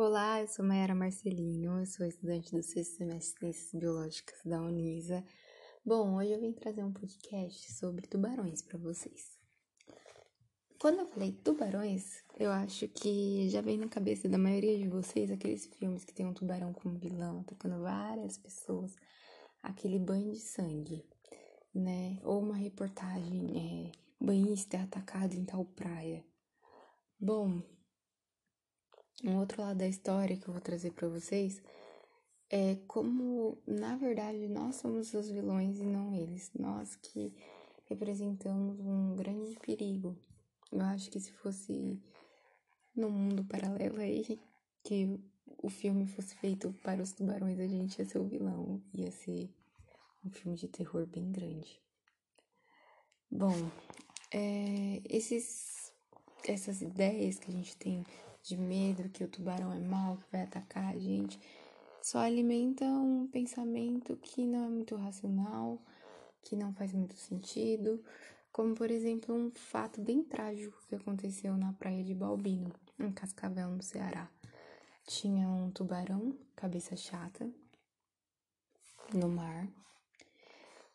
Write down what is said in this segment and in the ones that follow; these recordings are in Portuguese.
Olá, eu sou Mayara Marcelino, eu sou estudante do sexto semestre de Ciências Biológicas da Unisa. Bom, hoje eu vim trazer um podcast sobre tubarões para vocês. Quando eu falei tubarões, eu acho que já vem na cabeça da maioria de vocês aqueles filmes que tem um tubarão como vilão, atacando várias pessoas, aquele banho de sangue, né? Ou uma reportagem, é, banhista atacado em tal praia. Bom, um outro lado da história que eu vou trazer para vocês é como, na verdade, nós somos os vilões e não eles. Nós que representamos um grande perigo. Eu acho que se fosse no mundo paralelo aí, que o filme fosse feito para os tubarões, a gente ia ser o vilão. Ia ser um filme de terror bem grande. Bom, é, esses, essas ideias que a gente tem de medo que o tubarão é mau, que vai atacar a gente, só alimenta um pensamento que não é muito racional, que não faz muito sentido, como por exemplo um fato bem trágico que aconteceu na praia de Balbino, em Cascavel, no Ceará. Tinha um tubarão, cabeça chata, no mar.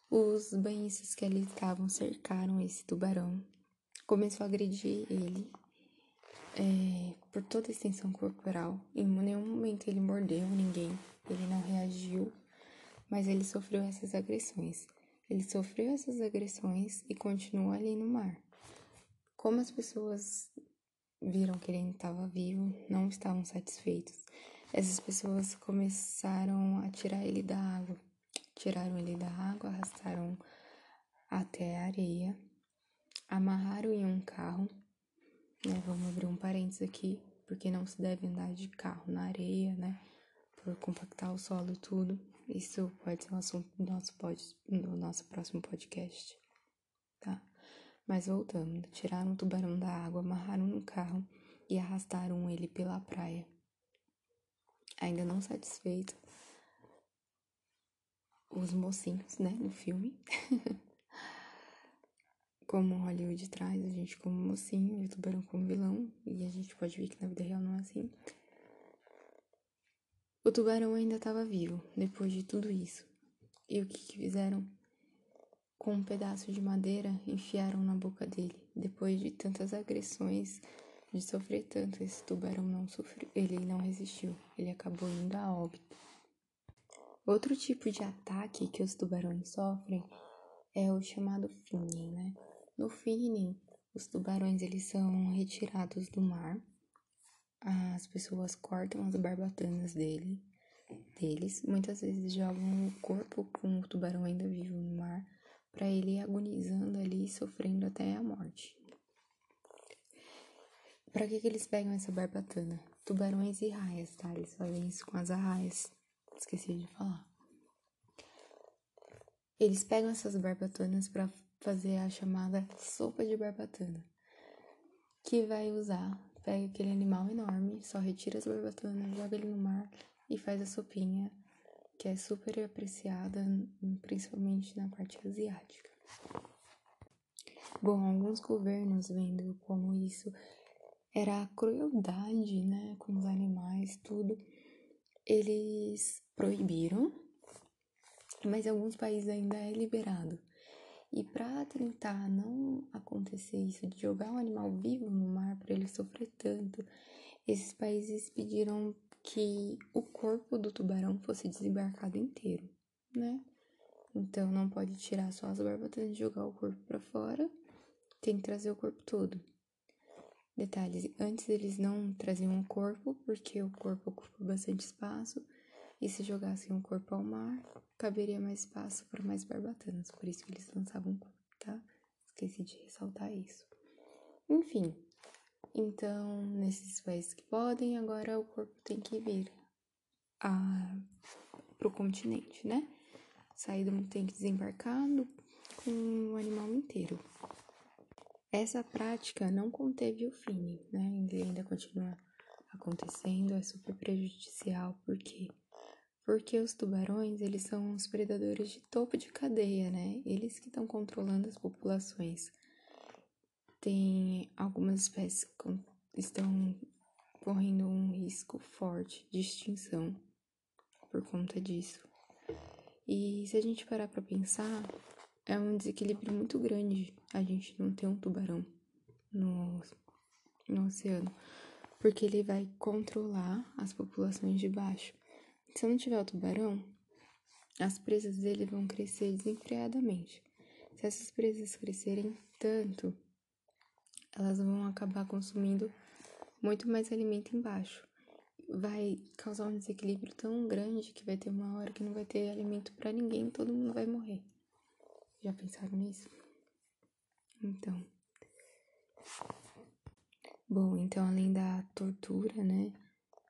Os banhistas que ali estavam cercaram esse tubarão, começou a agredir ele é, por toda a extensão corporal. Em nenhum momento ele mordeu ninguém, ele não reagiu, mas ele sofreu essas agressões. Ele sofreu essas agressões e continua ali no mar. Como as pessoas viram que ele estava vivo, não estavam satisfeitos. Essas pessoas começaram a tirar ele da água. Tiraram ele da água, arrastaram até a areia, amarraram em um carro né? Vamos abrir um parênteses aqui, porque não se deve andar de carro na areia, né? Por compactar o solo tudo. Isso pode ser um assunto do nosso, pod, do nosso próximo podcast, tá? Mas voltando, tiraram o tubarão da água, amarraram no carro e arrastaram ele pela praia. Ainda não satisfeito, os mocinhos, né, no filme, como Hollywood traz a gente como mocinho e o tubarão como vilão, e a gente pode ver que na vida real não é assim. O tubarão ainda estava vivo depois de tudo isso. E o que, que fizeram? Com um pedaço de madeira enfiaram na boca dele. Depois de tantas agressões, de sofrer tanto, esse tubarão não sofreu, ele não resistiu, ele acabou indo a óbito. Outro tipo de ataque que os tubarões sofrem é o chamado finning, né? No finning, os tubarões eles são retirados do mar. As pessoas cortam as barbatanas dele, deles. Muitas vezes jogam o corpo com o tubarão ainda vivo no mar para ele ir agonizando ali, sofrendo até a morte. Para que, que eles pegam essa barbatana? Tubarões e raias, tá? Eles fazem isso com as arraias. Esqueci de falar. Eles pegam essas barbatanas para fazer a chamada sopa de barbatana, que vai usar, pega aquele animal enorme, só retira as barbatanas, joga ele no mar e faz a sopinha, que é super apreciada, principalmente na parte asiática. Bom, alguns governos vendo como isso era crueldade, né, com os animais, tudo, eles proibiram, mas em alguns países ainda é liberado. E para tentar não acontecer isso de jogar um animal vivo no mar para ele sofrer tanto, esses países pediram que o corpo do tubarão fosse desembarcado inteiro, né? Então não pode tirar só as barbatanas e jogar o corpo para fora, tem que trazer o corpo todo. Detalhes, antes eles não traziam o corpo porque o corpo ocupa bastante espaço e se jogassem o corpo ao mar, caberia mais espaço para mais barbatanas, por isso que eles lançavam tá? Esqueci de ressaltar isso. Enfim, então, nesses países que podem, agora o corpo tem que vir a, pro continente, né? Sair do tem que desembarcar com o animal inteiro. Essa prática não conteve o fim, né? Ainda continua acontecendo, é super prejudicial, porque porque os tubarões, eles são os predadores de topo de cadeia, né? Eles que estão controlando as populações. Tem algumas espécies que estão correndo um risco forte de extinção por conta disso. E se a gente parar para pensar, é um desequilíbrio muito grande a gente não ter um tubarão no, no oceano, porque ele vai controlar as populações de baixo. Se não tiver o tubarão, as presas dele vão crescer desenfreadamente. Se essas presas crescerem tanto, elas vão acabar consumindo muito mais alimento embaixo. Vai causar um desequilíbrio tão grande que vai ter uma hora que não vai ter alimento para ninguém, todo mundo vai morrer. Já pensaram nisso? Então. Bom, então além da tortura, né,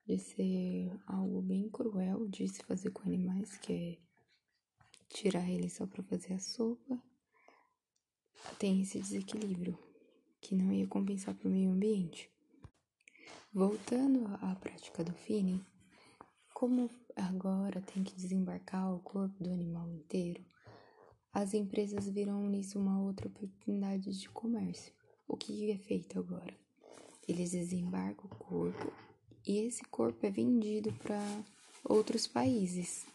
de ser algo bem cruel de se fazer com animais, que é tirar eles só para fazer a sopa, tem esse desequilíbrio que não ia compensar para o meio ambiente. Voltando à prática do finning, como agora tem que desembarcar o corpo do animal inteiro, as empresas viram nisso uma outra oportunidade de comércio. O que é feito agora? Eles desembarcam o corpo e esse corpo é vendido para outros países.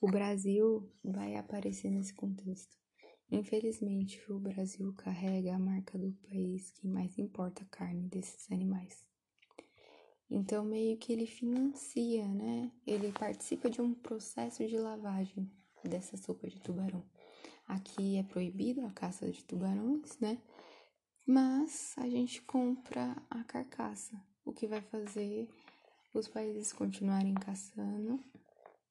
O Brasil vai aparecer nesse contexto. Infelizmente, o Brasil carrega a marca do país que mais importa carne desses animais. Então, meio que ele financia, né? Ele participa de um processo de lavagem dessa sopa de tubarão. Aqui é proibido a caça de tubarões, né? Mas a gente compra a carcaça, o que vai fazer os países continuarem caçando,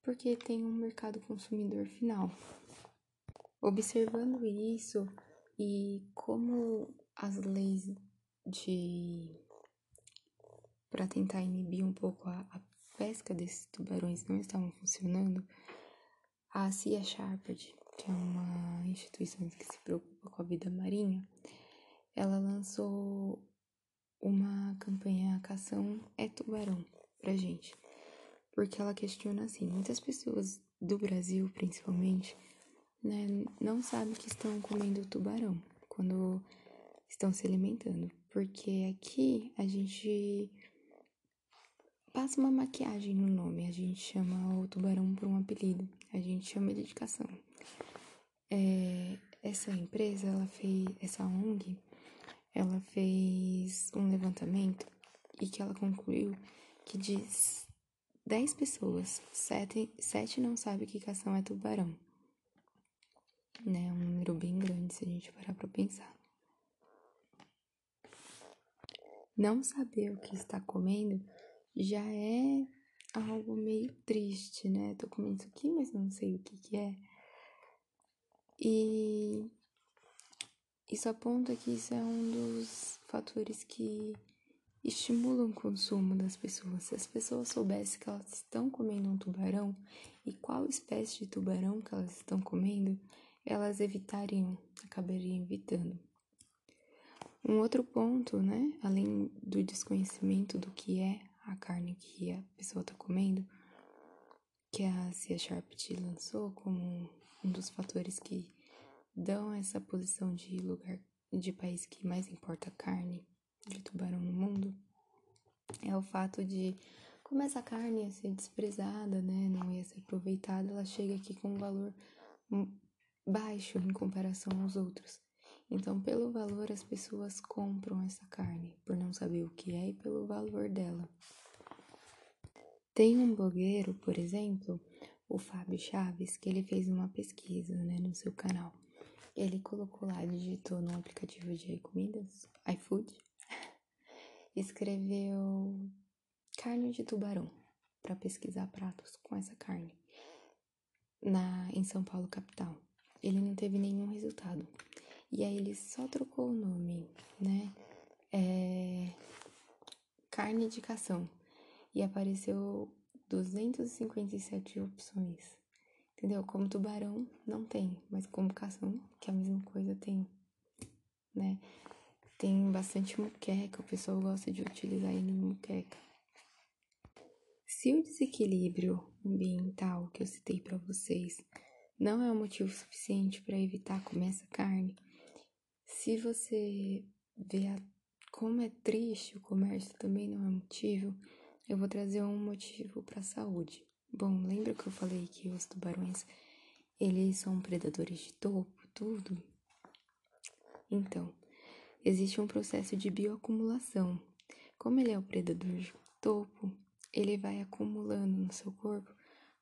porque tem um mercado consumidor final. Observando isso e como as leis de para tentar inibir um pouco a, a, pesca desses tubarões não estavam funcionando, a Sea Sharped, que é uma instituição que se preocupa com a vida marinha, ela lançou uma campanha Cação é Tubarão pra gente. Porque ela questiona assim, muitas pessoas do Brasil, principalmente, né, não sabem que estão comendo tubarão quando estão se alimentando. Porque aqui a gente passa uma maquiagem no nome. A gente chama o tubarão por um apelido. A gente chama de dedicação. É, essa empresa, ela fez, essa ONG, ela fez um levantamento e que ela concluiu que de 10 pessoas, 7, sete não sabem que cação é tubarão. Né? Um número bem grande se a gente parar pra pensar. Não saber o que está comendo já é algo meio triste, né? Tô comendo isso aqui, mas não sei o que que é. E isso aponta que isso é um dos fatores que estimulam o consumo das pessoas. Se as pessoas soubessem que elas estão comendo um tubarão e qual espécie de tubarão que elas estão comendo, elas evitariam, acabariam evitando. Um outro ponto, né, além do desconhecimento do que é a carne que a pessoa está comendo, que a Cia Sharp te lançou como um dos fatores que dão essa posição de lugar de país que mais importa carne de tubarão no mundo, é o fato de como essa carne ia ser desprezada, né, não ia ser aproveitada, ela chega aqui com um valor baixo em comparação aos outros. Então, pelo valor, as pessoas compram essa carne, por não saber o que é e pelo valor dela. Tem um blogueiro, por exemplo, o Fábio Chaves, que ele fez uma pesquisa né, no seu canal. Ele colocou lá, digitou no aplicativo de comidas, iFood, escreveu carne de tubarão para pesquisar pratos com essa carne na em São Paulo capital. Ele não teve nenhum resultado. E aí ele só trocou o nome, né? É... Carne de cação. E apareceu 257 opções. Entendeu? Como tubarão não tem, mas como cação, que é a mesma coisa, tem, né? Tem bastante muqueca, o pessoal gosta de utilizar ele em muqueca. Se o desequilíbrio ambiental que eu citei para vocês não é um motivo suficiente para evitar comer essa carne, se você vê a como é triste, o comércio também não é motivo, eu vou trazer um motivo para a saúde. Bom, lembra que eu falei que os tubarões, eles são predadores de topo, tudo? Então, existe um processo de bioacumulação. Como ele é o predador de topo, ele vai acumulando no seu corpo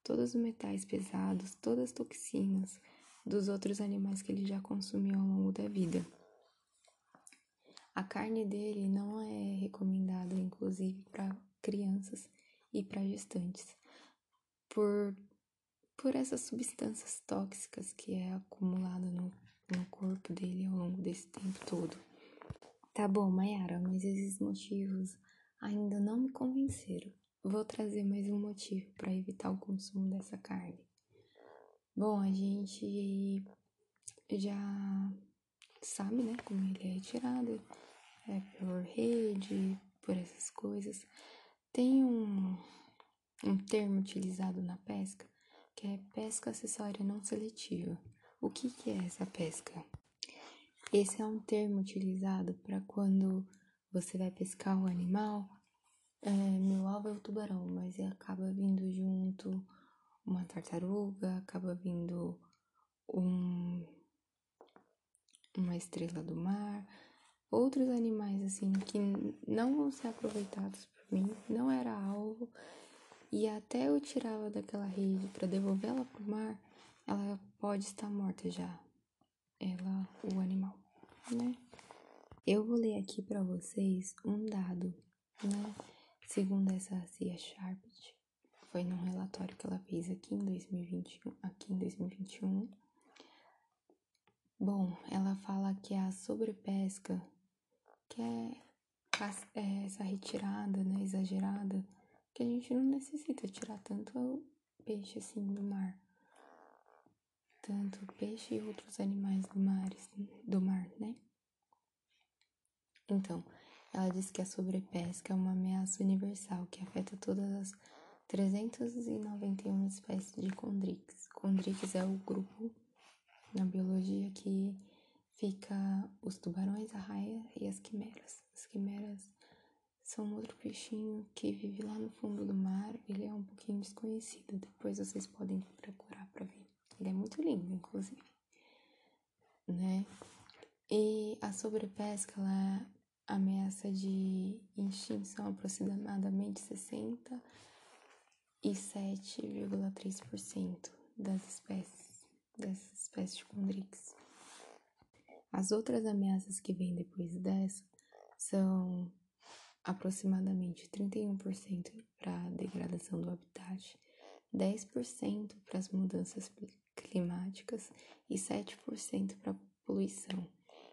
todos os metais pesados, todas as toxinas dos outros animais que ele já consumiu ao longo da vida. A carne dele não é recomendada, inclusive, para crianças e para gestantes, por, por essas substâncias tóxicas que é acumulada no, no corpo dele ao longo desse tempo todo. Tá bom, Mayara, mas esses motivos ainda não me convenceram. Vou trazer mais um motivo para evitar o consumo dessa carne. Bom, a gente já sabe, né, como ele é retirado é, por rede, por essas coisas. Tem um, um termo utilizado na pesca que é pesca acessória não seletiva. O que, que é essa pesca? Esse é um termo utilizado para quando você vai pescar o animal. É, meu alvo é o tubarão, mas acaba vindo junto uma tartaruga, acaba vindo um, uma estrela do mar, outros animais assim que não vão ser aproveitados por mim, não era alvo, e até eu tirava daquela rede para devolvê-la para o mar, ela pode estar morta já, ela, o animal, né? Eu vou ler aqui para vocês um dado, né? Segundo essa Cia Sharpet, foi num relatório que ela fez aqui em 2021, aqui em 2021. Bom, ela fala que a sobrepesca que é, é essa retirada, né, exagerada, que a gente não necessita tirar tanto peixe assim do mar. Tanto peixe e outros animais do mar, do mar, né? Então, ela diz que a sobrepesca é uma ameaça universal que afeta todas as 391 espécies de condrix. Condrix é o grupo na biologia que fica os tubarões, a raia e as quimeras. As quimeras são outro peixinho que vive lá no fundo do mar. Ele é um pouquinho desconhecido. Depois vocês podem procurar para ver. Ele é muito lindo, inclusive, né? E a sobrepesca ela ameaça de extinção aproximadamente 67,3% das espécies dessas espécies de condrix. As outras ameaças que vêm depois dessa são aproximadamente 31% para a degradação do habitat, 10% para as mudanças climáticas e 7% para a poluição.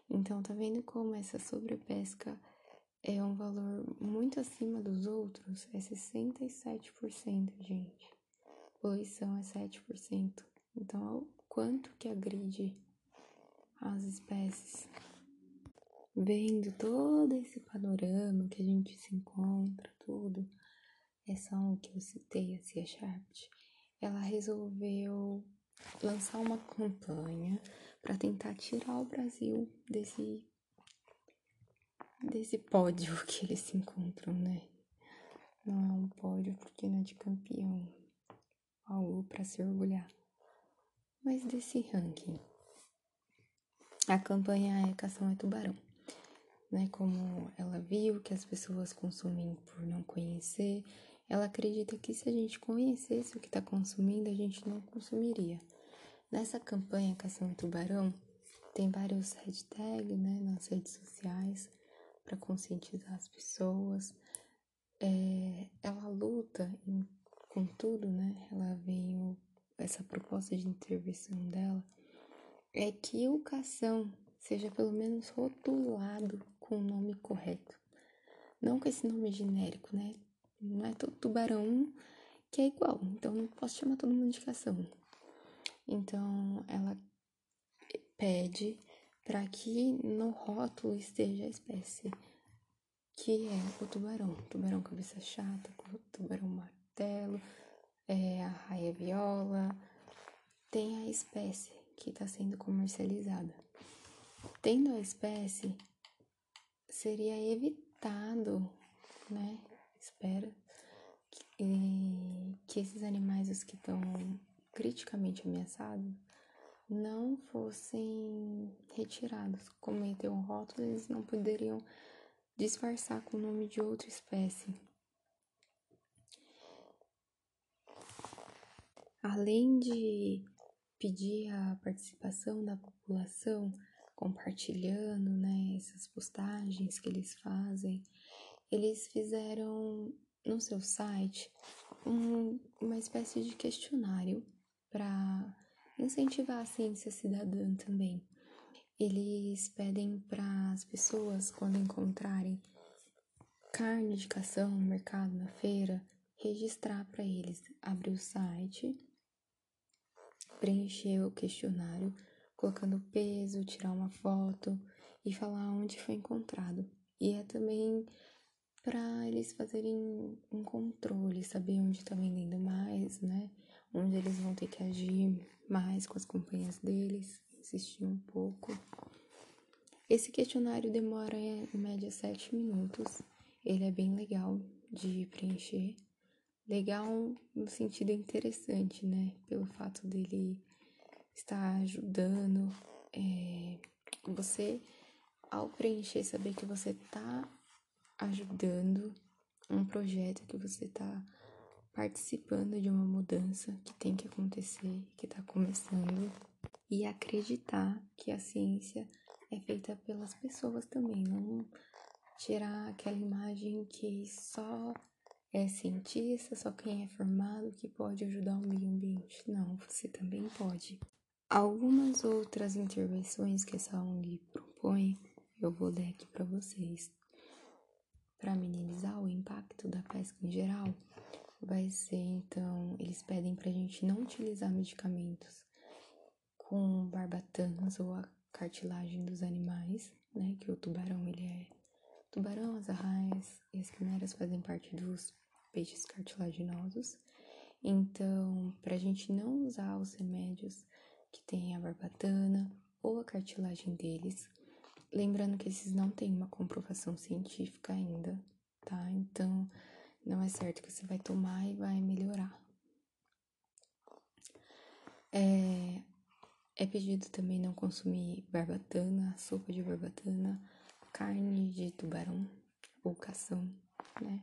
Então, tá vendo como essa sobrepesca é um valor muito acima dos outros? É 67%, gente. Poluição é 7%. Então, quanto que agride as espécies. Vendo todo esse panorama que a gente se encontra, tudo, essa ONG que eu citei, a Cia Sharpt, ela resolveu lançar uma campanha para tentar tirar o Brasil desse desse pódio que eles se encontram, né? Não é um pódio porque não é de campeão, algo para se orgulhar, mas desse ranking a campanha é Cação é Tubarão. Né, como ela viu que as pessoas consumem por não conhecer, ela acredita que se a gente conhecesse o que está consumindo, a gente não consumiria. Nessa campanha Cação Tubarão, tem vários hashtags né, nas redes sociais para conscientizar as pessoas. É, ela luta em, com tudo, né? Ela veio, essa proposta de intervenção dela é que o cação seja pelo menos rotulado com o nome correto. Não com esse nome genérico, né? Não é todo tubarão que é igual, então não posso chamar todo mundo de cação. Então ela pede para que no rótulo esteja a espécie, que é o tubarão, tubarão cabeça chata, tubarão martelo, é, a raia viola, tem a espécie que está sendo comercializada. Tendo a espécie, seria evitado, né? Espero que, que esses animais, os que estão criticamente ameaçados, não fossem retirados. Como ia ter um rótulo, eles não poderiam disfarçar com o nome de outra espécie. Além de pedir a participação da população, compartilhando né, essas postagens que eles fazem, eles fizeram no seu site um, uma espécie de questionário para incentivar a ciência cidadã também. Eles pedem para as pessoas, quando encontrarem carne de cação no mercado, na feira, registrar para eles, abrir o site, preencher o questionário, colocando peso, tirar uma foto e falar onde foi encontrado. E é também para eles fazerem um controle, saber onde está vendendo mais, né? Onde eles vão ter que agir mais com as companhias deles, insistir um pouco. Esse questionário demora em média sete minutos. Ele é bem legal de preencher. Legal no sentido interessante, né? Pelo fato dele estar ajudando. É, você, ao preencher, saber que você está ajudando um projeto, que você está participando de uma mudança que tem que acontecer, que está começando, e acreditar que a ciência é feita pelas pessoas também, não tirar aquela imagem que só é cientista, só quem é formado que pode ajudar o meio ambiente. Não, você também pode. Algumas outras intervenções que essa ONG propõe, eu vou ler aqui para vocês. Para minimizar o impacto da pesca em geral, vai ser então, eles pedem para a gente não utilizar medicamentos com barbatanas ou a cartilagem dos animais, né? Que o tubarão ele é tubarão, as arraias e as quimeras fazem parte dos peixes cartilaginosos. Então, para a gente não usar os remédios que tem a barbatana ou a cartilagem deles, lembrando que esses não têm uma comprovação científica ainda, tá? Então, não é certo que você vai tomar e vai melhorar. É, é pedido também não consumir barbatana, sopa de barbatana, carne de tubarão ou cação, né?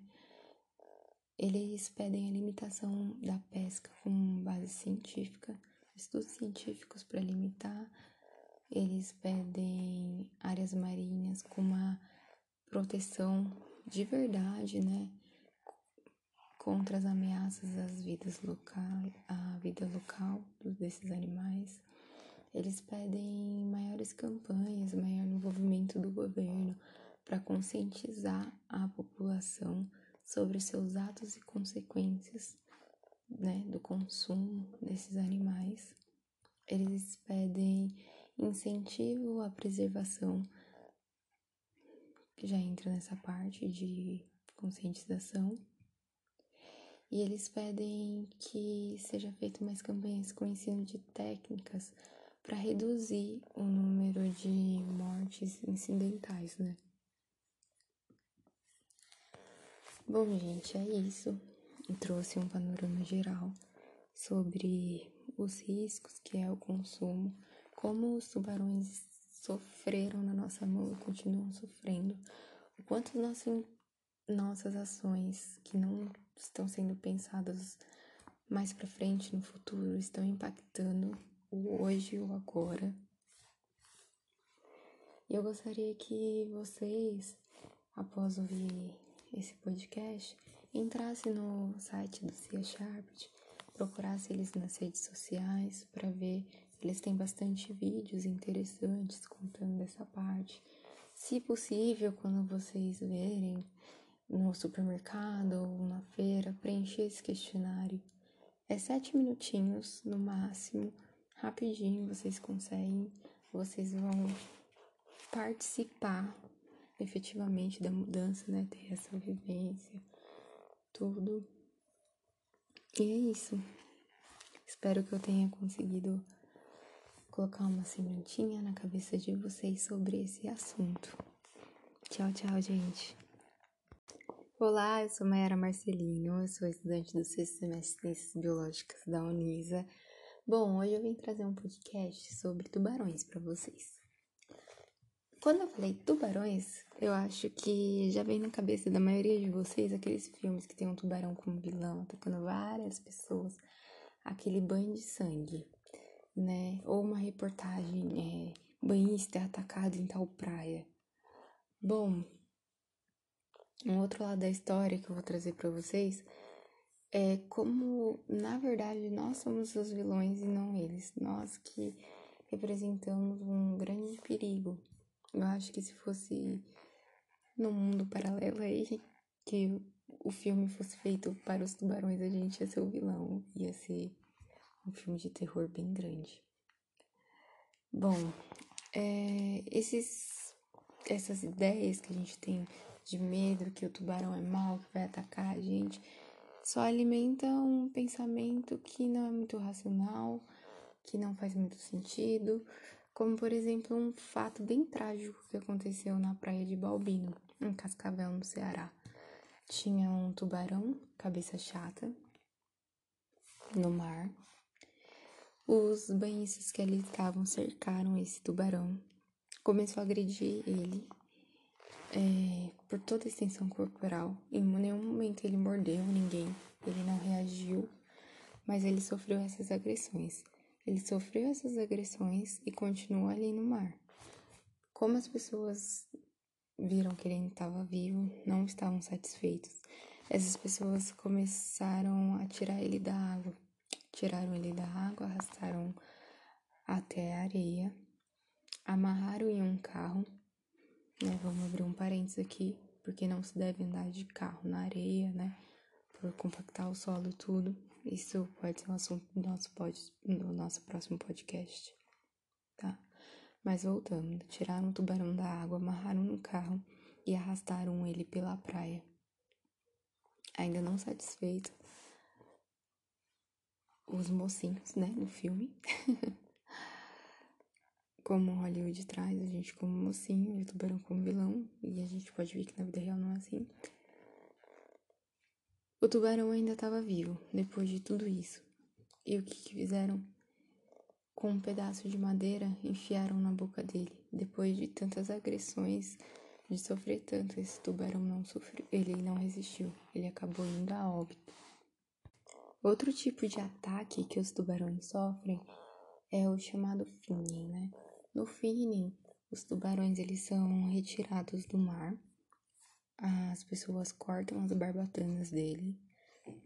Eles pedem a limitação da pesca com base científica, estudos científicos para limitar. Eles pedem áreas marinhas com uma proteção de verdade, né? contra as ameaças às vidas local, à vida local desses animais. Eles pedem maiores campanhas, maior envolvimento do governo para conscientizar a população sobre seus atos e consequências né, do consumo desses animais. Eles pedem incentivo à preservação, que já entra nessa parte de conscientização e eles pedem que seja feita mais campanhas com ensino de técnicas para reduzir o número de mortes incidentais, né? Bom, gente, é isso. Eu trouxe um panorama geral sobre os riscos que é o consumo, como os tubarões sofreram na nossa mão e continuam sofrendo, o quanto nosso, nossas ações que não estão sendo pensadas mais para frente no futuro, estão impactando o hoje e o agora. E eu gostaria que vocês, após ouvir esse podcast, entrassem no site do Cia Sharped, procurassem eles nas redes sociais para ver. Eles têm bastante vídeos interessantes contando dessa parte. Se possível, quando vocês verem no supermercado ou na feira, preencher esse questionário. É sete minutinhos no máximo, rapidinho vocês conseguem, vocês vão participar efetivamente da mudança, né? Ter essa vivência, tudo. E é isso. Espero que eu tenha conseguido colocar uma sementinha na cabeça de vocês sobre esse assunto Tchau, tchau, gente. Olá, eu sou Mayara Marcelinho, eu sou estudante do sexto semestre de Ciências Biológicas da Unisa. Bom, hoje eu vim trazer um podcast sobre tubarões para vocês. Quando eu falei tubarões, eu acho que já vem na cabeça da maioria de vocês aqueles filmes que tem um tubarão como vilão atacando várias pessoas, aquele banho de sangue, né? Ou uma reportagem, é, banhista é atacado em tal praia. Bom, um outro lado da história que eu vou trazer para vocês é como, na verdade, nós somos os vilões e não eles. Nós que representamos um grande perigo. Eu acho que se fosse no mundo paralelo aí, que o filme fosse feito para os tubarões, a gente ia ser o vilão. Ia ser um filme de terror bem grande. Bom, é, esses, essas ideias que a gente tem de medo, que o tubarão é mau, que vai atacar a gente só alimenta um pensamento que não é muito racional, que não faz muito sentido, como por exemplo um fato bem trágico que aconteceu na praia de Balbino, em Cascavel, no Ceará. Tinha um tubarão, cabeça chata, no mar. Os banhistas que ali estavam cercaram esse tubarão, começou a agredir ele é, por toda a extensão corporal. Em nenhum momento ele mordeu ninguém, ele não reagiu, mas ele sofreu essas agressões. Ele sofreu essas agressões e continuou ali no mar. Como as pessoas viram que ele estava vivo, não estavam satisfeitos. Essas pessoas começaram a tirar ele da água. Tiraram ele da água, arrastaram até a areia, amarraram em um carro né? Vamos abrir um parênteses aqui, porque não se deve andar de carro na areia, né? Por compactar o solo tudo. Isso pode ser um assunto do nosso, pod, do nosso próximo podcast, tá? Mas voltando, tiraram o tubarão da água, amarraram no carro e arrastaram ele pela praia. Ainda não satisfeito, os mocinhos, né, no filme, como Hollywood traz a gente como mocinho e o tubarão como vilão, e a gente pode ver que na vida real não é assim. O tubarão ainda estava vivo depois de tudo isso. E o que, que fizeram? Com um pedaço de madeira, enfiaram na boca dele. Depois de tantas agressões, de sofrer tanto, esse tubarão não sofreu, ele não resistiu, ele acabou indo a óbito. Outro tipo de ataque que os tubarões sofrem é o chamado finning, né? No fim, os tubarões eles são retirados do mar. As pessoas cortam as barbatanas dele,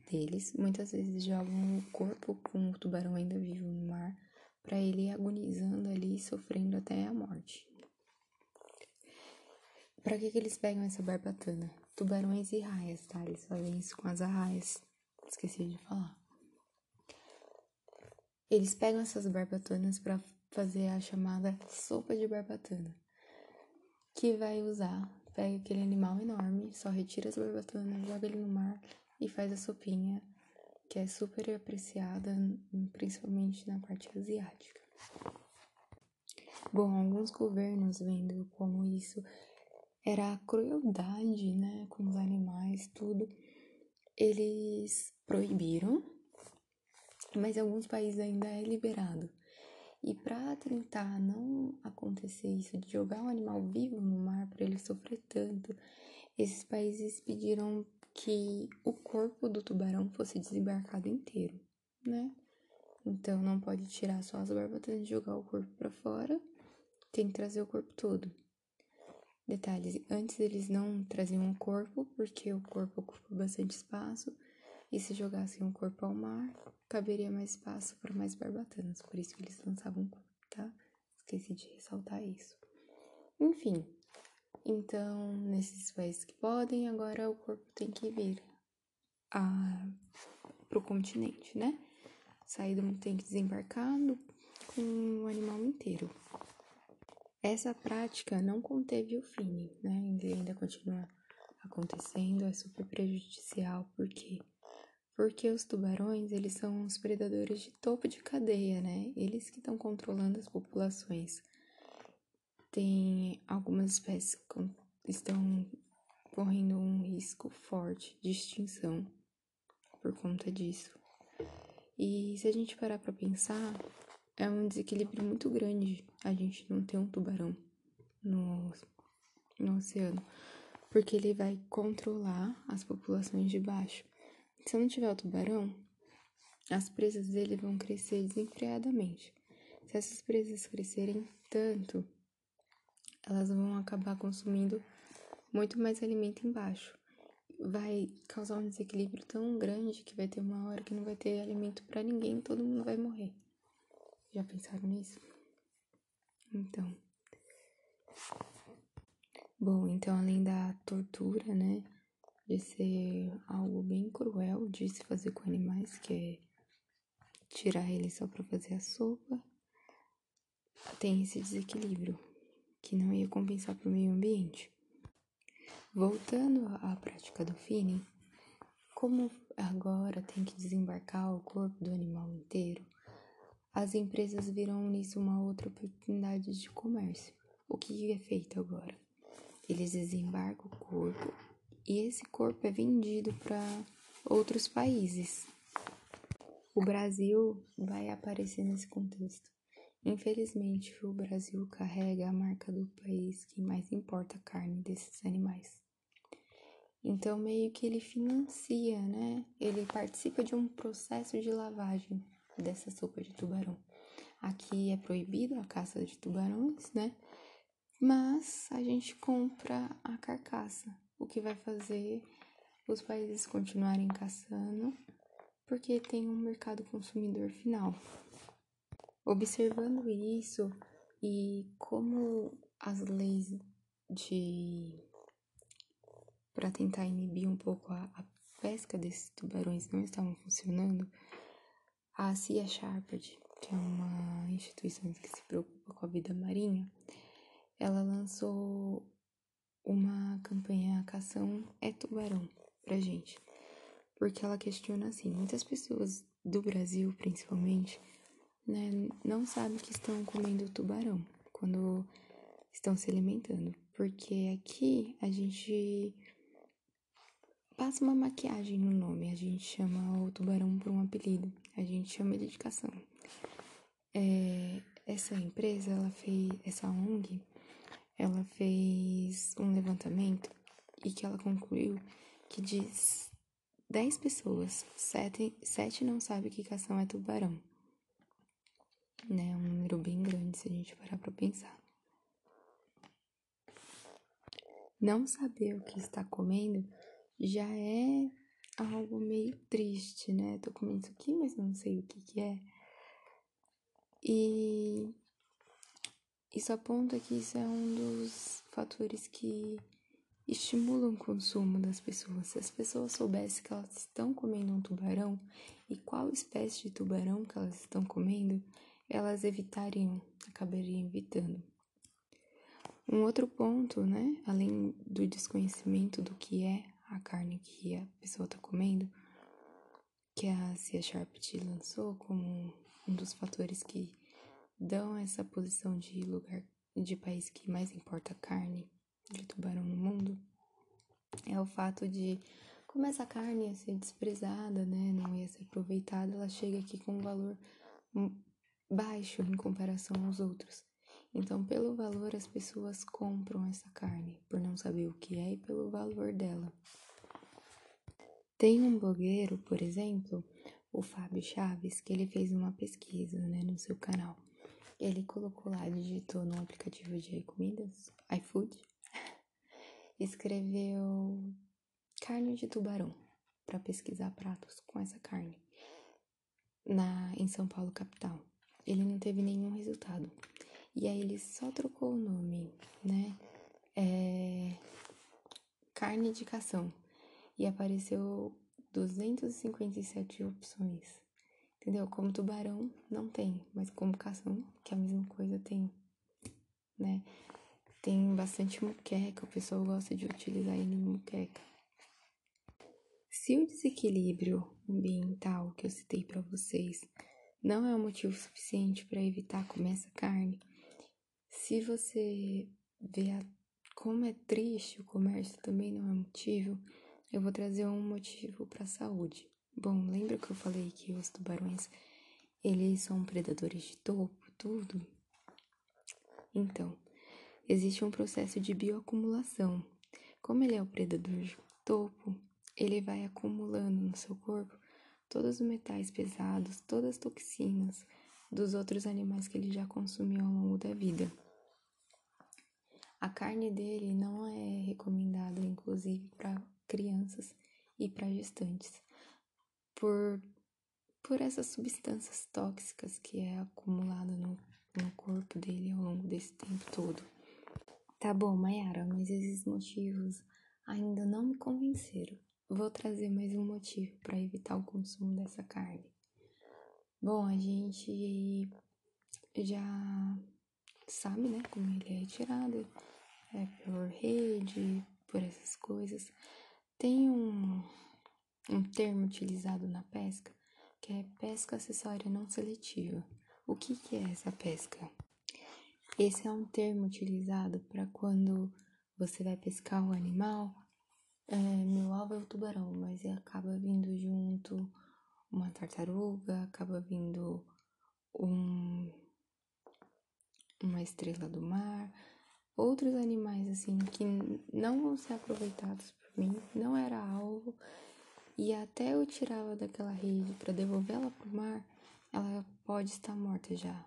deles. Muitas vezes jogam o corpo com o tubarão ainda vivo no mar para ele ir agonizando ali, sofrendo até a morte. Para que, que eles pegam essa barbatana? Tubarões e raias, tá? Eles fazem isso com as arraias. Esqueci de falar. Eles pegam essas barbatanas para fazer a chamada sopa de barbatana, que vai usar, pega aquele animal enorme, só retira as barbatanas, joga ele no mar e faz a sopinha, que é super apreciada, principalmente na parte asiática. Bom, alguns governos vendo como isso era a crueldade, né, com os animais, tudo, eles proibiram, mas em alguns países ainda é liberado. E para tentar não acontecer isso de jogar um animal vivo no mar para ele sofrer tanto, esses países pediram que o corpo do tubarão fosse desembarcado inteiro, né? Então não pode tirar só as barbatanas e jogar o corpo para fora, tem que trazer o corpo todo. Detalhes: antes eles não traziam o corpo porque o corpo ocupa bastante espaço e se jogassem o corpo ao mar, caberia mais espaço para mais barbatanas, por isso que eles lançavam o corpo, tá? Esqueci de ressaltar isso. Enfim, então, nesses países que podem, agora o corpo tem que vir a, pro continente, né? Saída tem que desembarcar com o animal inteiro. Essa prática não conteve o fim, né? Ainda continua acontecendo, é super prejudicial, porque porque os tubarões, eles são os predadores de topo de cadeia, né? Eles que estão controlando as populações. Tem algumas espécies estão correndo um risco forte de extinção por conta disso. E se a gente parar para pensar, é um desequilíbrio muito grande a gente não ter um tubarão no, no oceano, porque ele vai controlar as populações de baixo. Se não tiver o tubarão, as presas dele vão crescer desenfreadamente. Se essas presas crescerem tanto, elas vão acabar consumindo muito mais alimento embaixo. Vai causar um desequilíbrio tão grande que vai ter uma hora que não vai ter alimento para ninguém, todo mundo vai morrer. Já pensaram nisso? Então. Bom, então além da tortura, né, de ser algo bem cruel de se fazer com animais, que é tirar eles só para fazer a sopa, tem esse desequilíbrio que não ia compensar para o meio ambiente. Voltando à prática do finning, como agora tem que desembarcar o corpo do animal inteiro, as empresas viram nisso uma outra oportunidade de comércio. O que é feito agora? Eles desembarcam o corpo e esse corpo é vendido para outros países. O Brasil vai aparecer nesse contexto. Infelizmente, o Brasil carrega a marca do país que mais importa a carne desses animais. Então, meio que ele financia, né? Ele participa de um processo de lavagem dessa sopa de tubarão. Aqui é proibido a caça de tubarões, né? Mas a gente compra a carcaça, o que vai fazer os países continuarem caçando, porque tem um mercado consumidor final. Observando isso e como as leis de para tentar inibir um pouco a, a, pesca desses tubarões não estavam funcionando, a Sea Shepherd, que é uma instituição que se preocupa com a vida marinha, ela lançou uma campanha Cação é Tubarão pra gente. Porque ela questiona assim, muitas pessoas do Brasil, principalmente, né, não sabem que estão comendo tubarão quando estão se alimentando. Porque aqui a gente passa uma maquiagem no nome. A gente chama o tubarão por um apelido. A gente chama ele de cação. É, essa empresa, ela fez, essa ONG, ela fez um levantamento e que ela concluiu que de 10 pessoas, 7, sete não sabem que cação é tubarão. Né? Um número bem grande se a gente parar pra pensar. Não saber o que está comendo já é algo meio triste, né? Tô comendo isso aqui, mas não sei o que que é. E isso aponta que isso é um dos fatores que estimulam o consumo das pessoas. Se as pessoas soubessem que elas estão comendo um tubarão e qual espécie de tubarão que elas estão comendo, elas evitariam, acabariam evitando. Um outro ponto, né, além do desconhecimento do que é a carne que a pessoa está comendo, que a Cia Sharp lançou como um dos fatores que dão essa posição de lugar de país que mais importa carne de tubarão no mundo, é o fato de como essa carne ia ser desprezada, né, não ia ser aproveitada, ela chega aqui com um valor baixo em comparação aos outros. Então, pelo valor, as pessoas compram essa carne, por não saber o que é e pelo valor dela. Tem um blogueiro, por exemplo, o Fábio Chaves, que ele fez uma pesquisa né, no seu canal. Ele colocou lá, digitou no aplicativo de comidas, iFood, escreveu carne de tubarão para pesquisar pratos com essa carne na em São Paulo capital. Ele não teve nenhum resultado. E aí ele só trocou o nome, né? É... Carne de cação. E apareceu 257 opções. Entendeu? Como tubarão não tem, mas como cação, que é a mesma coisa, tem, né? Tem bastante muqueca, o pessoal gosta de utilizar ele em muqueca. Se o desequilíbrio ambiental que eu citei para vocês não é um motivo suficiente para evitar comer essa carne, se você vê a como é triste, o comércio também não é motivo, eu vou trazer um motivo para a saúde. Bom, lembra que eu falei que os tubarões, eles são predadores de topo, tudo? Então, existe um processo de bioacumulação. Como ele é o predador de topo, ele vai acumulando no seu corpo todos os metais pesados, todas as toxinas dos outros animais que ele já consumiu ao longo da vida. A carne dele não é recomendada, inclusive, para crianças e para gestantes, por, por essas substâncias tóxicas que é acumulada no, no corpo dele ao longo desse tempo todo. Tá bom, Mayara, mas esses motivos ainda não me convenceram. Vou trazer mais um motivo para evitar o consumo dessa carne. Bom, a gente já sabe, né, como ele é retirado, é por rede, por essas coisas. Tem um, um termo utilizado na pesca que é pesca acessória não seletiva. O que, que é essa pesca? Esse é um termo utilizado para quando você vai pescar o animal. É, meu alvo é o tubarão, mas acaba vindo junto uma tartaruga, acaba vindo um, uma estrela do mar, outros animais assim que não vão ser aproveitados por mim, não era alvo, e até eu tirava daquela rede para devolvê-la pro mar, ela pode estar morta já.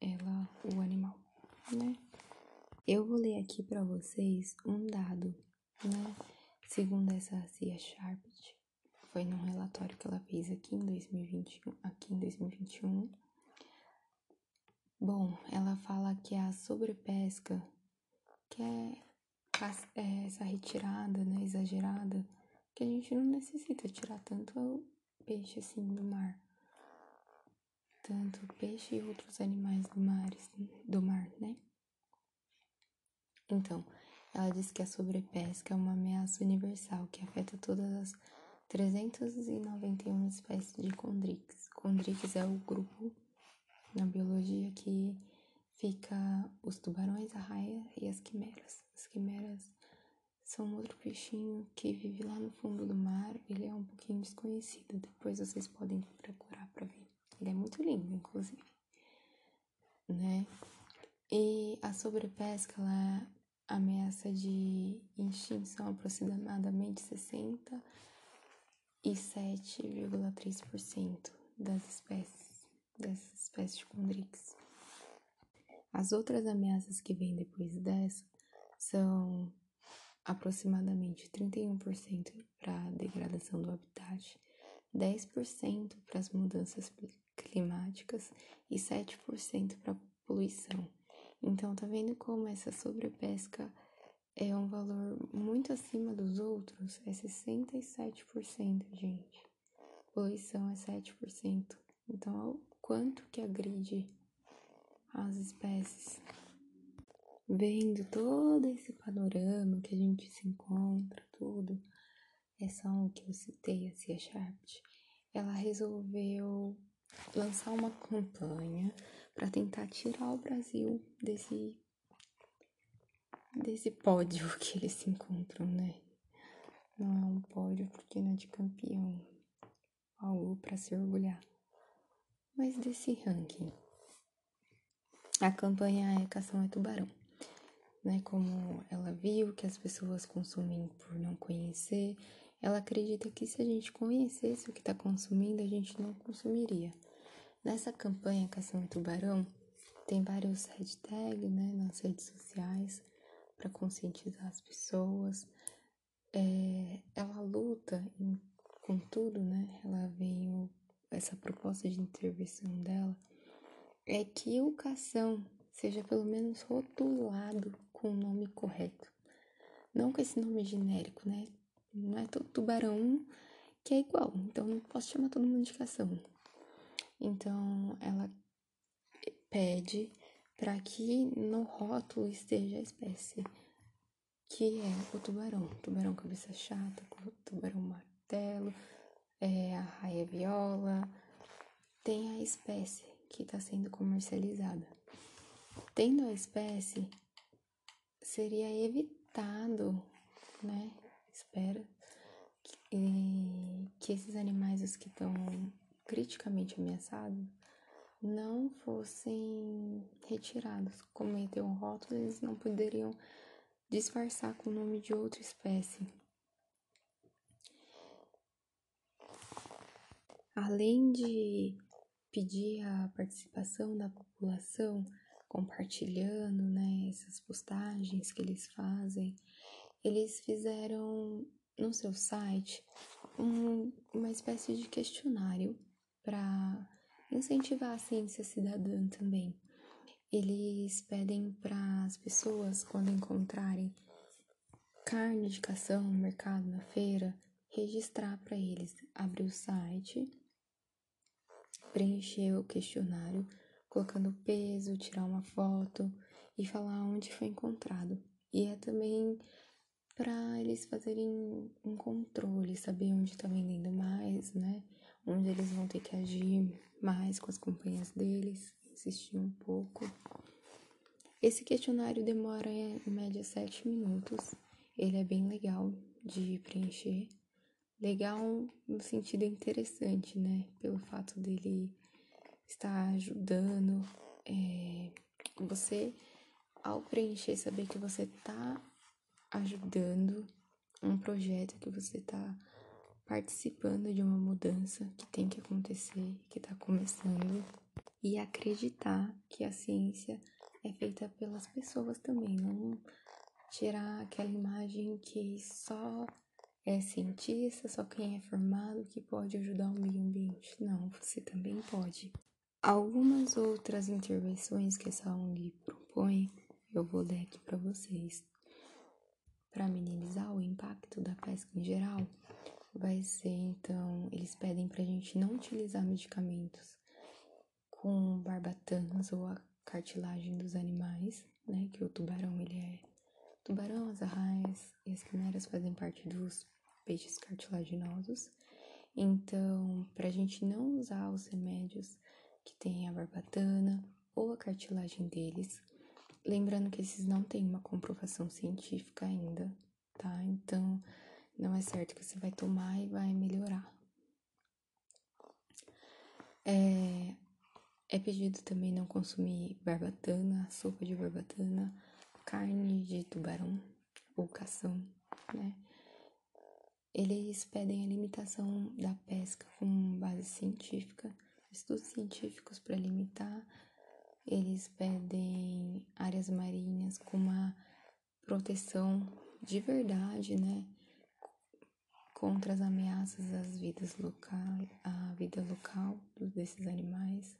Ela, o animal, né? Eu vou ler aqui para vocês um dado, né? Segundo essa Cia Sharpet, foi num relatório que ela fez aqui em 2021, aqui em 2021. Bom, ela fala que a sobrepesca que é, é essa retirada, né, exagerada, que a gente não necessita tirar tanto peixe assim do mar. Tanto peixe e outros animais do mar, do mar, né? Então, ela diz que a sobrepesca é uma ameaça universal que afeta todas as 391 espécies de condrix. Condrix é o grupo na biologia que fica os tubarões, a raia e as quimeras. As quimeras são outro peixinho que vive lá no fundo do mar. Ele é um pouquinho desconhecido. Depois vocês podem procurar para ver. Ele é muito lindo, inclusive, né? E a sobrepesca ela ameaça de extinção aproximadamente 67,3% das espécies dessas espécies de condrix. As outras ameaças que vêm depois dessa são aproximadamente 31% para a degradação do habitat, 10% para as mudanças climáticas e 7% para a poluição. Então, tá vendo como essa sobrepesca é um valor muito acima dos outros? É 67%, gente. Poluição é 7%. Então, quanto que agride as espécies. Vendo todo esse panorama que a gente se encontra, tudo, essa um que eu citei, a Cia Sharpt, ela resolveu lançar uma campanha para tentar tirar o Brasil desse desse pódio que eles se encontram, né? Não é um pódio porque não é de campeão, algo para se orgulhar, mas desse ranking. A campanha é Cação é Tubarão, né? Como ela viu que as pessoas consumem por não conhecer, ela acredita que se a gente conhecesse o que está consumindo, a gente não consumiria. Nessa campanha Cação é Tubarão, tem vários hashtags, né, nas redes sociais para conscientizar as pessoas. É, ela luta em, com tudo, né? Ela vem essa proposta de intervenção dela é que educação seja pelo menos rotulado com o nome correto. Não com esse nome genérico, né? Não é todo tubarão que é igual, então não posso chamar todo mundo de cação. Então ela pede para que no rótulo esteja a espécie, que é o tubarão, tubarão cabeça chata, tubarão martelo, é, a raia viola, tem a espécie que está sendo comercializada. Tendo a espécie, seria evitado, né? Espero que, que esses animais, os que estão criticamente ameaçados, não fossem retirados. Como tem um rótulo, eles não poderiam disfarçar com o nome de outra espécie. Além de pedir a participação da população, compartilhando né, essas postagens que eles fazem, eles fizeram no seu site um, uma espécie de questionário para incentivar a ciência cidadã também. Eles pedem para as pessoas, quando encontrarem carne de cação no mercado, na feira, registrar para eles, abrir o site, preencher o questionário, colocando peso, tirar uma foto e falar onde foi encontrado. E é também para eles fazerem um controle, saber onde está vendendo mais, né? Onde eles vão ter que agir mais com as companhias deles, insistir um pouco. Esse questionário demora em média sete minutos. Ele é bem legal de preencher. Legal no sentido interessante, né? Pelo fato dele estar ajudando. É, você, ao preencher, saber que você está ajudando um projeto, que você está participando de uma mudança que tem que acontecer, que está começando, e acreditar que a ciência é feita pelas pessoas também, não tirar aquela imagem que só é cientista, só quem é formado que pode ajudar o meio ambiente. Não, você também pode. Algumas outras intervenções que essa ONG propõe, eu vou ler aqui para vocês. Para minimizar o impacto da pesca em geral, vai ser então, eles pedem para a gente não utilizar medicamentos com barbatanas ou a cartilagem dos animais, né? Que o tubarão ele é tubarão, as arraias e as quimeras fazem parte dos peixes cartilaginosos. Então, para a gente não usar os remédios que tem a barbatana ou a cartilagem deles. Lembrando que esses não têm uma comprovação científica ainda, tá? Então, não é certo que você vai tomar e vai melhorar. É, é pedido também não consumir barbatana, sopa de barbatana, carne de tubarão ou cação, né? Eles pedem a limitação da pesca com base científica estudos científicos para limitar, eles pedem áreas marinhas com uma proteção de verdade, né? Contra as ameaças às vidas locais, à vida local desses animais.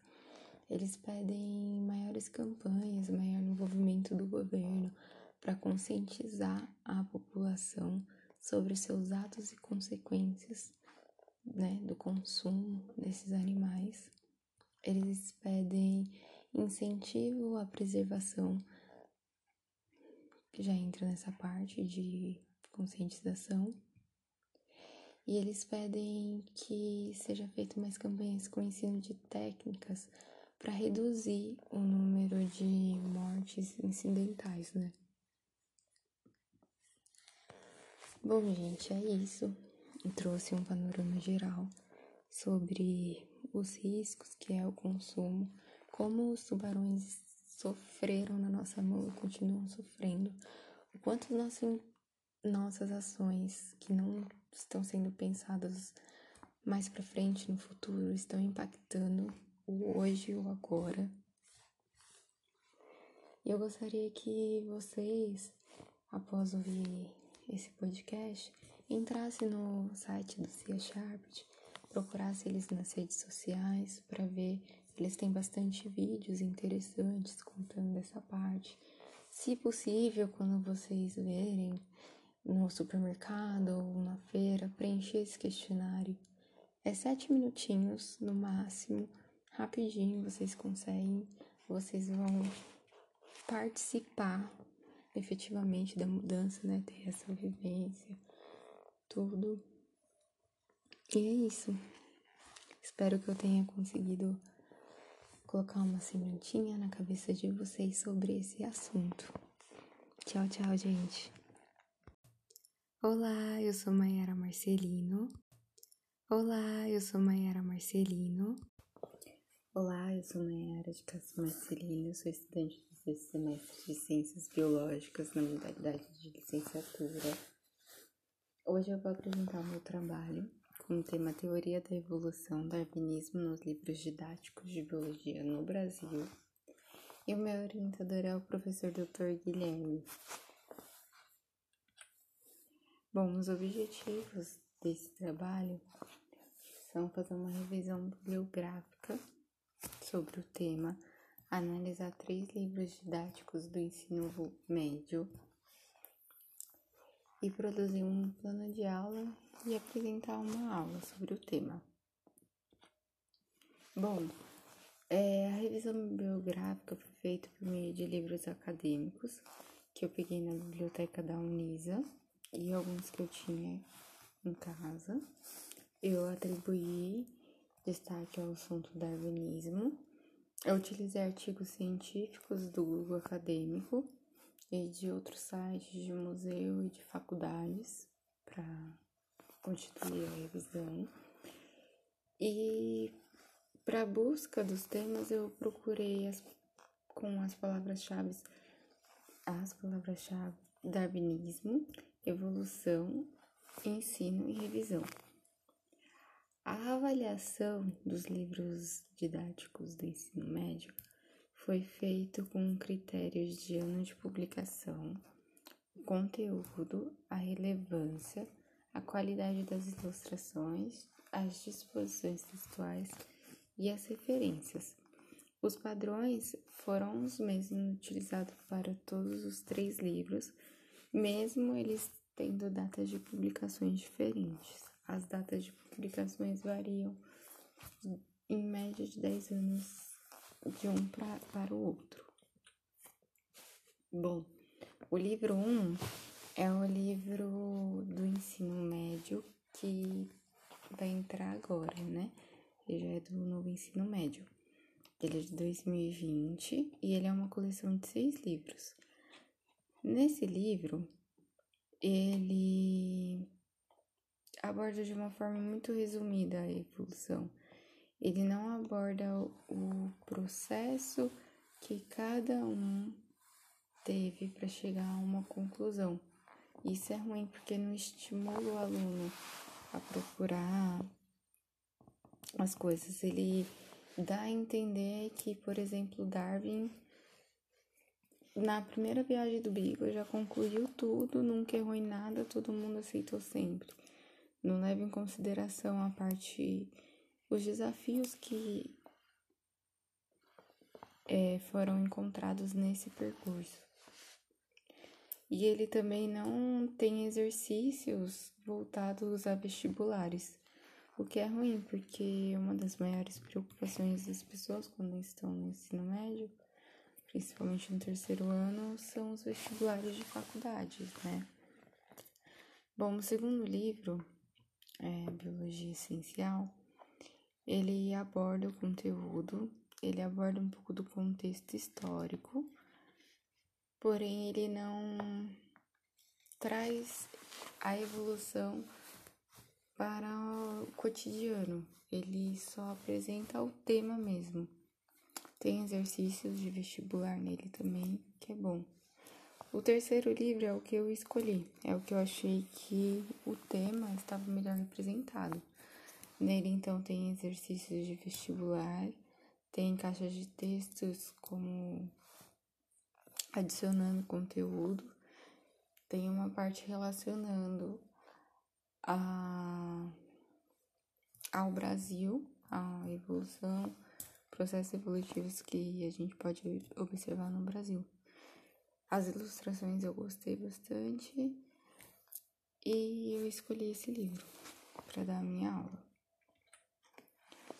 Eles pedem maiores campanhas, maior envolvimento do governo para conscientizar a população sobre seus atos e consequências né, do consumo desses animais. Eles pedem incentivo à preservação, que já entra nessa parte de conscientização. E eles pedem que seja feita mais campanhas com ensino de técnicas para reduzir o número de mortes incidentais, né? Bom, gente, é isso trouxe um panorama geral sobre os riscos que é o consumo, como os tubarões sofreram na nossa mão e continuam sofrendo, o quanto nossas, nossas ações que não estão sendo pensadas mais para frente no futuro estão impactando o hoje e o agora. E eu gostaria que vocês, após ouvir esse podcast, entrasse no site do Cia Sharped, procurasse eles nas redes sociais para ver, eles têm bastante vídeos interessantes contando dessa parte. Se possível, quando vocês verem no supermercado ou na feira, preencher esse questionário. É sete minutinhos no máximo, rapidinho vocês conseguem, vocês vão participar efetivamente da mudança, né? Ter essa vivência tudo. E é isso. Espero que eu tenha conseguido colocar uma sementinha na cabeça de vocês sobre esse assunto. Tchau, tchau, gente. Olá, eu sou Mayara Marcelino. Olá, eu sou Mayara Marcelino. Olá, eu sou Mayara de Castro Marcelino, sou estudante do sexto semestre de Ciências Biológicas na modalidade de licenciatura. Hoje eu vou apresentar o meu trabalho com o tema Teoria da Evolução, Darwinismo nos livros didáticos de Biologia no Brasil. E o meu orientador é o professor Dr. Guilherme. Bom, os objetivos desse trabalho são fazer uma revisão bibliográfica sobre o tema, analisar três livros didáticos do ensino médio e produzir um plano de aula e apresentar uma aula sobre o tema. Bom, é, a revisão bibliográfica foi feita por meio de livros acadêmicos que eu peguei na biblioteca da Unisa e alguns que eu tinha em casa. Eu atribuí destaque ao assunto darwinismo. Eu utilizei artigos científicos do Google Acadêmico e de outros sites de museu e de faculdades para constituir a revisão. E para busca dos temas eu procurei as, com as palavras-chave as palavras-chave darwinismo, evolução, ensino e revisão. A avaliação dos livros didáticos do ensino médio foi feito com critérios de ano de publicação, o conteúdo, a relevância, a qualidade das ilustrações, as disposições textuais e as referências. Os padrões foram os mesmos utilizados para todos os três livros, mesmo eles tendo datas de publicações diferentes. As datas de publicações variam em média de 10 anos de um pra, para o outro. Bom, o livro 1 um é o livro do ensino médio que vai entrar agora, né? Ele já é do novo ensino médio. Ele é de 2020 e ele é uma coleção de seis livros. Nesse livro, ele aborda de uma forma muito resumida a evolução. Ele não aborda o processo que cada um teve para chegar a uma conclusão. Isso é ruim porque não estimula o aluno a procurar as coisas. Ele dá a entender que, por exemplo, Darwin, na primeira viagem do Beagle, já concluiu tudo, nunca errou em nada, todo mundo aceitou sempre não leva em consideração a parte, os desafios que é, foram encontrados nesse percurso. E ele também não tem exercícios voltados a vestibulares, o que é ruim, porque uma das maiores preocupações das pessoas quando estão no ensino médio, principalmente no terceiro ano, são os vestibulares de faculdades, né? Bom, o segundo livro é, Biologia Essencial, ele aborda o conteúdo, ele aborda um pouco do contexto histórico, porém ele não traz a evolução para o cotidiano, ele só apresenta o tema mesmo. Tem exercícios de vestibular nele também, que é bom. O terceiro livro é o que eu escolhi, é o que eu achei que o tema estava melhor representado. Nele, então, tem exercícios de vestibular, tem caixas de textos como adicionando conteúdo, tem uma parte relacionando a, ao Brasil, a evolução, processos evolutivos que a gente pode observar no Brasil. As ilustrações eu gostei bastante e eu escolhi esse livro para dar a minha aula.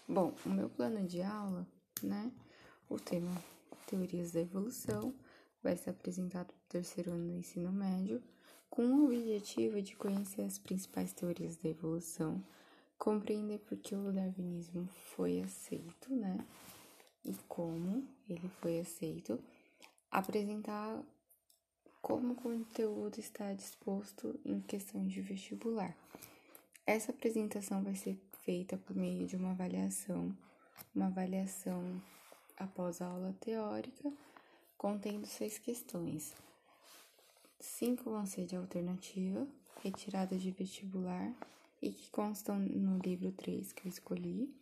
Bom, o meu plano de aula, né? O tema Teorias da Evolução vai ser apresentado no terceiro ano do ensino médio, com o objetivo de conhecer as principais teorias da evolução, compreender por que o darwinismo foi aceito, né? E como ele foi aceito, apresentar como o conteúdo está disposto em questões de vestibular. Essa apresentação vai ser feita por meio de uma avaliação, uma avaliação após a aula teórica, contendo seis questões. Cinco vão ser de alternativa, retiradas de vestibular e que constam no livro 3 que eu escolhi,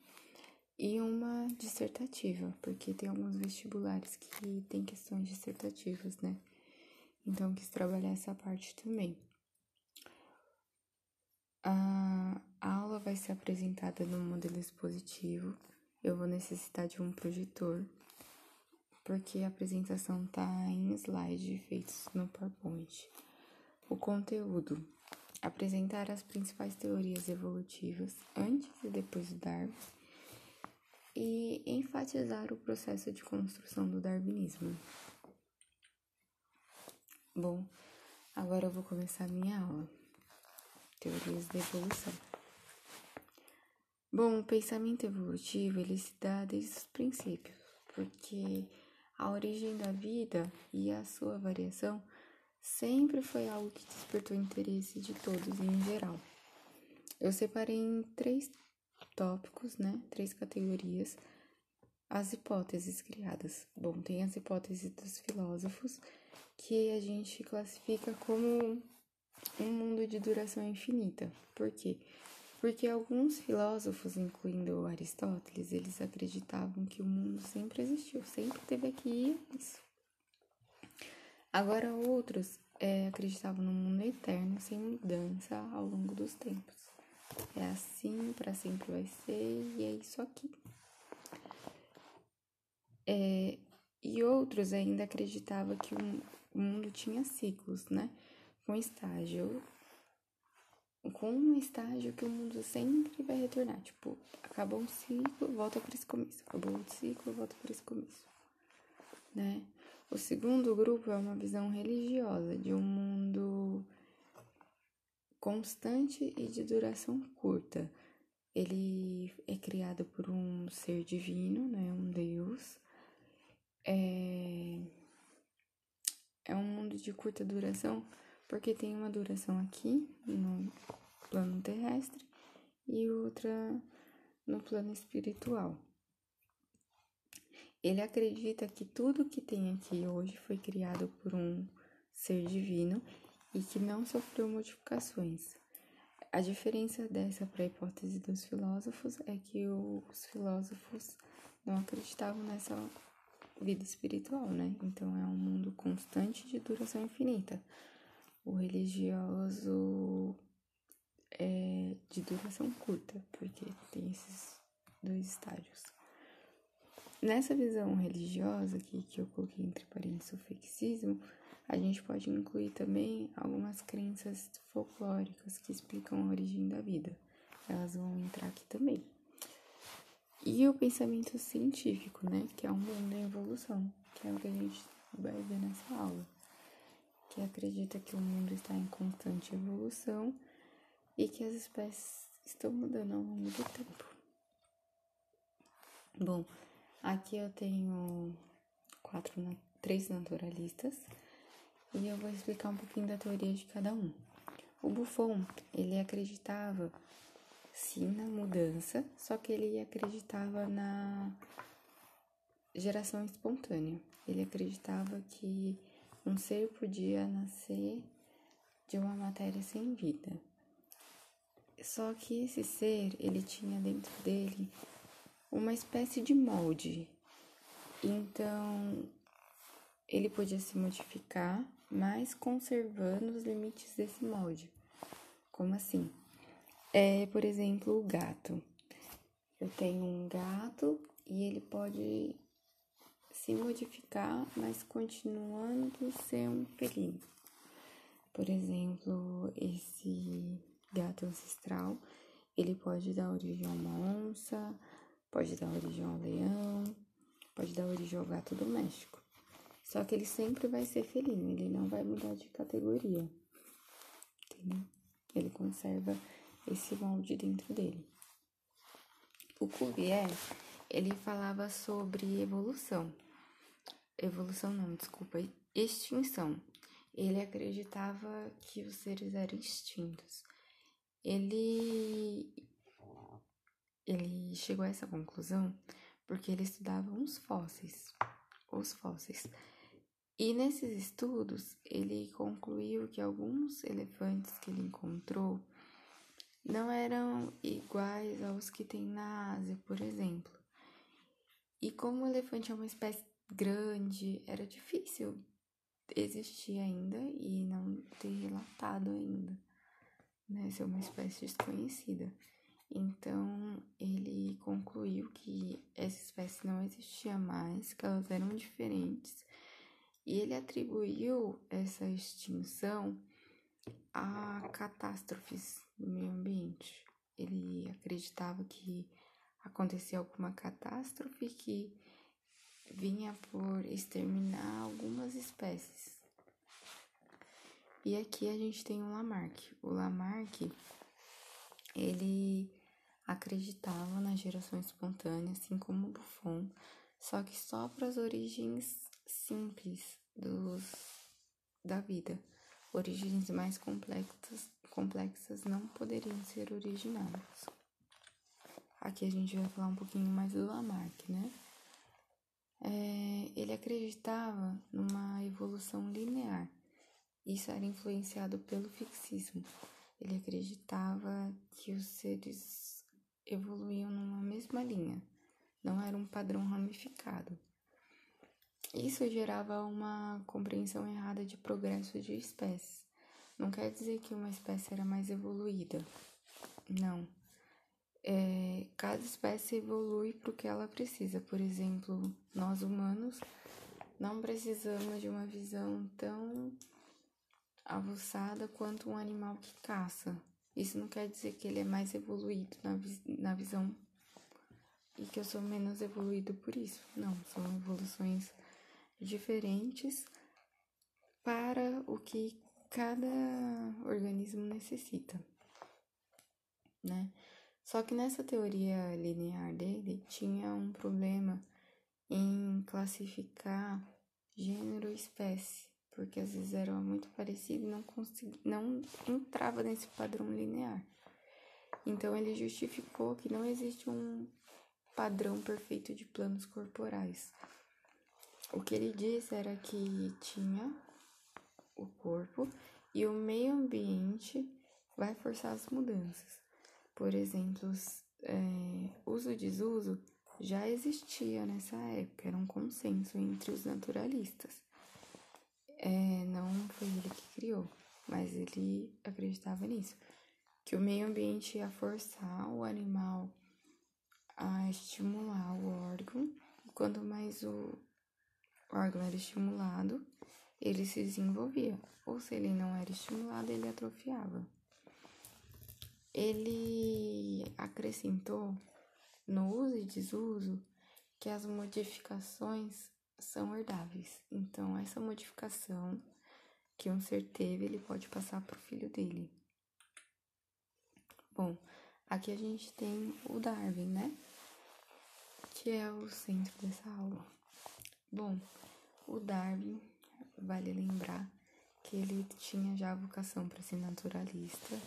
e uma dissertativa, porque tem alguns vestibulares que tem questões dissertativas, né? Então, quis trabalhar essa parte também. A aula vai ser apresentada no modelo expositivo. Eu vou necessitar de um projetor, porque a apresentação tá em slide feitos no PowerPoint. O conteúdo: apresentar as principais teorias evolutivas antes e depois do Darwin e enfatizar o processo de construção do darwinismo. Bom, agora eu vou começar a minha aula. Teorias da evolução. Bom, o pensamento evolutivo, ele se dá desde os princípios, porque a origem da vida e a sua variação sempre foi algo que despertou interesse de todos em geral. Eu separei em três tópicos, né? Três categorias. As hipóteses criadas. Bom, tem as hipóteses dos filósofos, que a gente classifica como um mundo de duração infinita. Por quê? Porque alguns filósofos, incluindo Aristóteles, eles acreditavam que o mundo sempre existiu, sempre teve aqui isso. Agora outros é, acreditavam no mundo eterno, sem mudança ao longo dos tempos. É assim, para sempre vai ser, e é isso aqui. É, e outros ainda acreditavam que o mundo tinha ciclos, né? Com estágio. Com um estágio que o mundo sempre vai retornar. Tipo, acabou um ciclo, volta para esse começo. Acabou outro ciclo, volta para esse começo. Né? O segundo grupo é uma visão religiosa de um mundo constante e de duração curta. Ele é criado por um ser divino, né? Um Deus. É é um mundo de curta duração, porque tem uma duração aqui no plano terrestre e outra no plano espiritual. Ele acredita que tudo que tem aqui hoje foi criado por um ser divino e que não sofreu modificações. A diferença dessa para a hipótese dos filósofos é que os filósofos não acreditavam nessa vida espiritual, né? Então é um mundo constante de duração infinita. O religioso é de duração curta, porque tem esses dois estágios. Nessa visão religiosa aqui, que eu coloquei entre parênteses o fixismo, a gente pode incluir também algumas crenças folclóricas que explicam a origem da vida. Elas vão entrar aqui também. E o pensamento científico, né? Que é um mundo em evolução, que é o que a gente vai ver nessa aula. Que acredita que o mundo está em constante evolução e que as espécies estão mudando ao longo do tempo. Bom, aqui eu tenho quatro, três naturalistas e eu vou explicar um pouquinho da teoria de cada um. O Buffon, ele acreditava sim na mudança, só que ele acreditava na geração espontânea. Ele acreditava que um ser podia nascer de uma matéria sem vida. Só que esse ser, ele tinha dentro dele uma espécie de molde. Então, ele podia se modificar, mas conservando os limites desse molde. Como assim? É, por exemplo, o gato. Eu tenho um gato e ele pode se modificar, mas continuando ser um felino. Por exemplo, esse gato ancestral, ele pode dar origem a uma onça, pode dar origem ao leão, pode dar origem ao gato doméstico. Só que ele sempre vai ser felino, ele não vai mudar de categoria. Entendeu? Ele conserva esse molde dentro dele. O Cuvier, ele falava sobre evolução. Evolução não, desculpa, extinção. ele acreditava que os seres eram extintos. Ele ele chegou a essa conclusão porque ele estudava uns fósseis, os fósseis. E nesses estudos, ele concluiu que alguns elefantes que ele encontrou não eram iguais aos que tem na Ásia, por exemplo. E como o elefante é uma espécie grande, era difícil existir ainda e não ter relatado ainda, né? Ser uma espécie desconhecida. Então, ele concluiu que essa espécie não existia mais, que elas eram diferentes e ele atribuiu essa extinção a catástrofes no meio ambiente. Ele acreditava que acontecia alguma catástrofe que vinha por exterminar algumas espécies. E aqui a gente tem o Lamarck. O Lamarck, ele acreditava na geração espontânea, assim como o Buffon, só que só para as origens simples dos, da vida. Origens mais complexas, complexas não poderiam ser originadas. Aqui a gente vai falar um pouquinho mais do Lamarck, né? É, ele acreditava numa evolução linear. Isso era influenciado pelo fixismo. Ele acreditava que os seres evoluíam numa mesma linha, não era um padrão ramificado. Isso gerava uma compreensão errada de progresso de espécies. Não quer dizer que uma espécie era mais evoluída. Não. É, cada espécie evolui para o que ela precisa. Por exemplo, nós humanos não precisamos de uma visão tão avançada quanto um animal que caça. Isso não quer dizer que ele é mais evoluído na, na visão e que eu sou menos evoluído por isso. Não, são evoluções diferentes para o que cada organismo necessita, né? Só que nessa teoria linear dele tinha um problema em classificar gênero e espécie, porque às vezes era muito parecido e não conseguia, não entrava nesse padrão linear. Então ele justificou que não existe um padrão perfeito de planos corporais. O que ele disse era que tinha o corpo e o meio ambiente vai forçar as mudanças. Por exemplo, é, uso e desuso já existia nessa época, era um consenso entre os naturalistas. É, não foi ele que criou, mas ele acreditava nisso, que o meio ambiente ia forçar o animal a estimular o órgão, quanto mais o o órgão era estimulado, ele se desenvolvia, ou se ele não era estimulado, ele atrofiava. Ele acrescentou no uso e desuso que as modificações são herdáveis. Então, essa modificação que um ser teve, ele pode passar para o filho dele. Bom, aqui a gente tem o Darwin, né? Que é o centro dessa aula. Bom, o Darwin, vale lembrar que ele tinha já vocação para ser naturalista,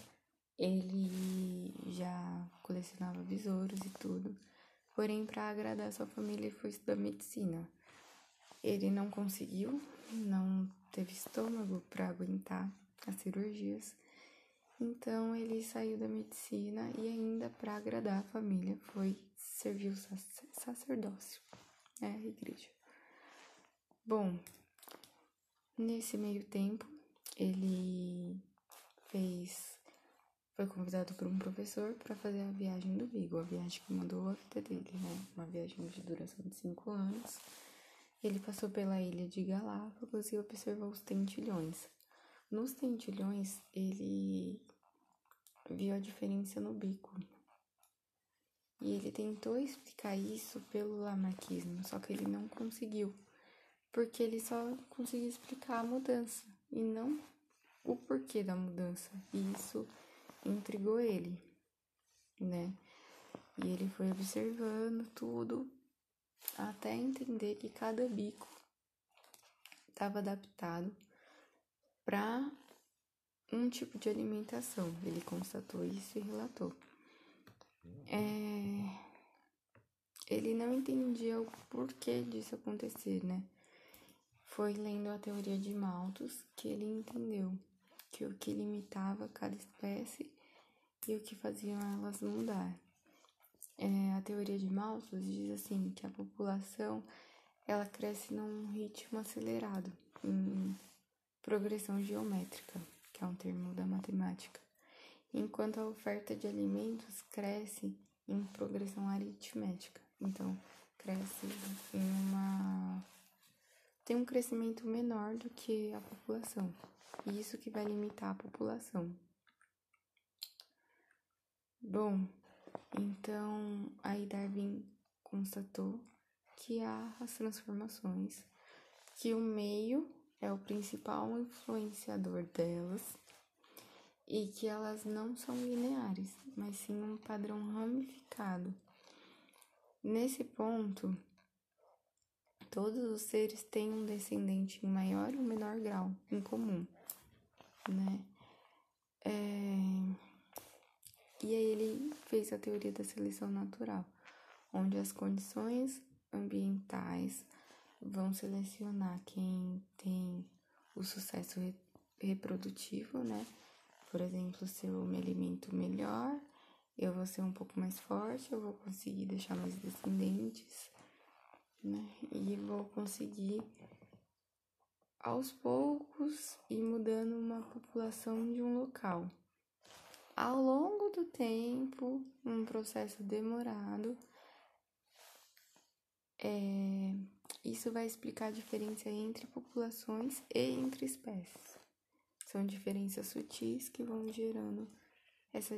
ele já colecionava besouros e tudo, porém, para agradar sua família, ele foi estudar medicina. Ele não conseguiu, não teve estômago para aguentar as cirurgias, então ele saiu da medicina e ainda para agradar a família foi servir o sacerdócio, né, a igreja. Bom, nesse meio tempo, ele fez. Foi convidado por um professor para fazer a viagem do Vigo, a viagem que mudou a vida dele, né? Uma viagem de duração de cinco anos. Ele passou pela ilha de Galápagos e observou os tentilhões. Nos tentilhões, ele viu a diferença no bico. E ele tentou explicar isso pelo lamarquismo, só que ele não conseguiu porque ele só conseguia explicar a mudança e não o porquê da mudança. E isso intrigou ele, né? E ele foi observando tudo até entender que cada bico estava adaptado para um tipo de alimentação. Ele constatou isso e relatou. É... Ele não entendia o porquê disso acontecer, né? Foi lendo a teoria de Malthus que ele entendeu que o que limitava cada espécie e o que faziam elas mudar. É, a teoria de Malthus diz assim que a população ela cresce num ritmo acelerado, em progressão geométrica, que é um termo da matemática, enquanto a oferta de alimentos cresce em progressão aritmética. Então, cresce em uma tem um crescimento menor do que a população. E isso que vai limitar a população. Bom, então aí Darwin constatou que há as transformações, que o meio é o principal influenciador delas e que elas não são lineares, mas sim um padrão ramificado. Nesse ponto, todos os seres têm um descendente em maior ou menor grau em comum, né? É... E aí ele fez a teoria da seleção natural, onde as condições ambientais vão selecionar quem tem o sucesso re reprodutivo, né? Por exemplo, se eu me alimento melhor, eu vou ser um pouco mais forte, eu vou conseguir deixar mais descendentes, né? E vou conseguir aos poucos ir mudando uma população de um local. Ao longo do tempo, um processo demorado, é, isso vai explicar a diferença entre populações e entre espécies. São diferenças sutis que vão gerando essa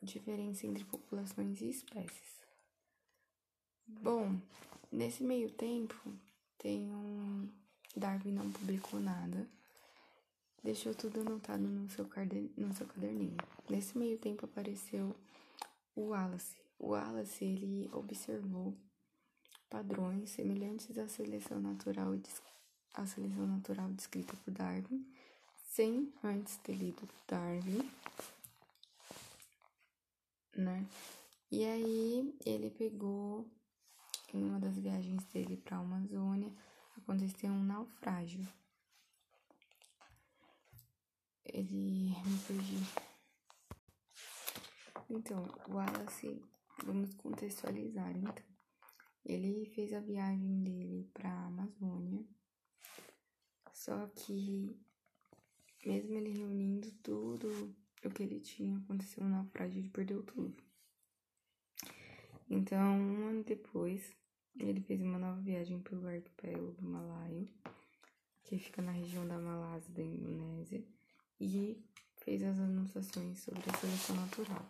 diferença entre populações e espécies. Bom, nesse meio tempo, tem um. Darwin não publicou nada, deixou tudo anotado no seu, no seu caderninho. Nesse meio tempo apareceu o Wallace. O Wallace ele observou padrões semelhantes à seleção natural à seleção natural descrita por Darwin, sem antes ter lido Darwin, né? E aí ele pegou em uma das viagens dele para a Amazônia, aconteceu um naufrágio. Ele me perdi. Então, Wallace, vamos contextualizar então. Ele fez a viagem dele para a Amazônia, só que mesmo ele reunindo tudo o que ele tinha, aconteceu um naufrágio e perdeu tudo. Então, um ano depois, ele fez uma nova viagem pelo arquipélago do Malaio, que fica na região da Malásia da Indonésia, e fez as anotações sobre a seleção natural.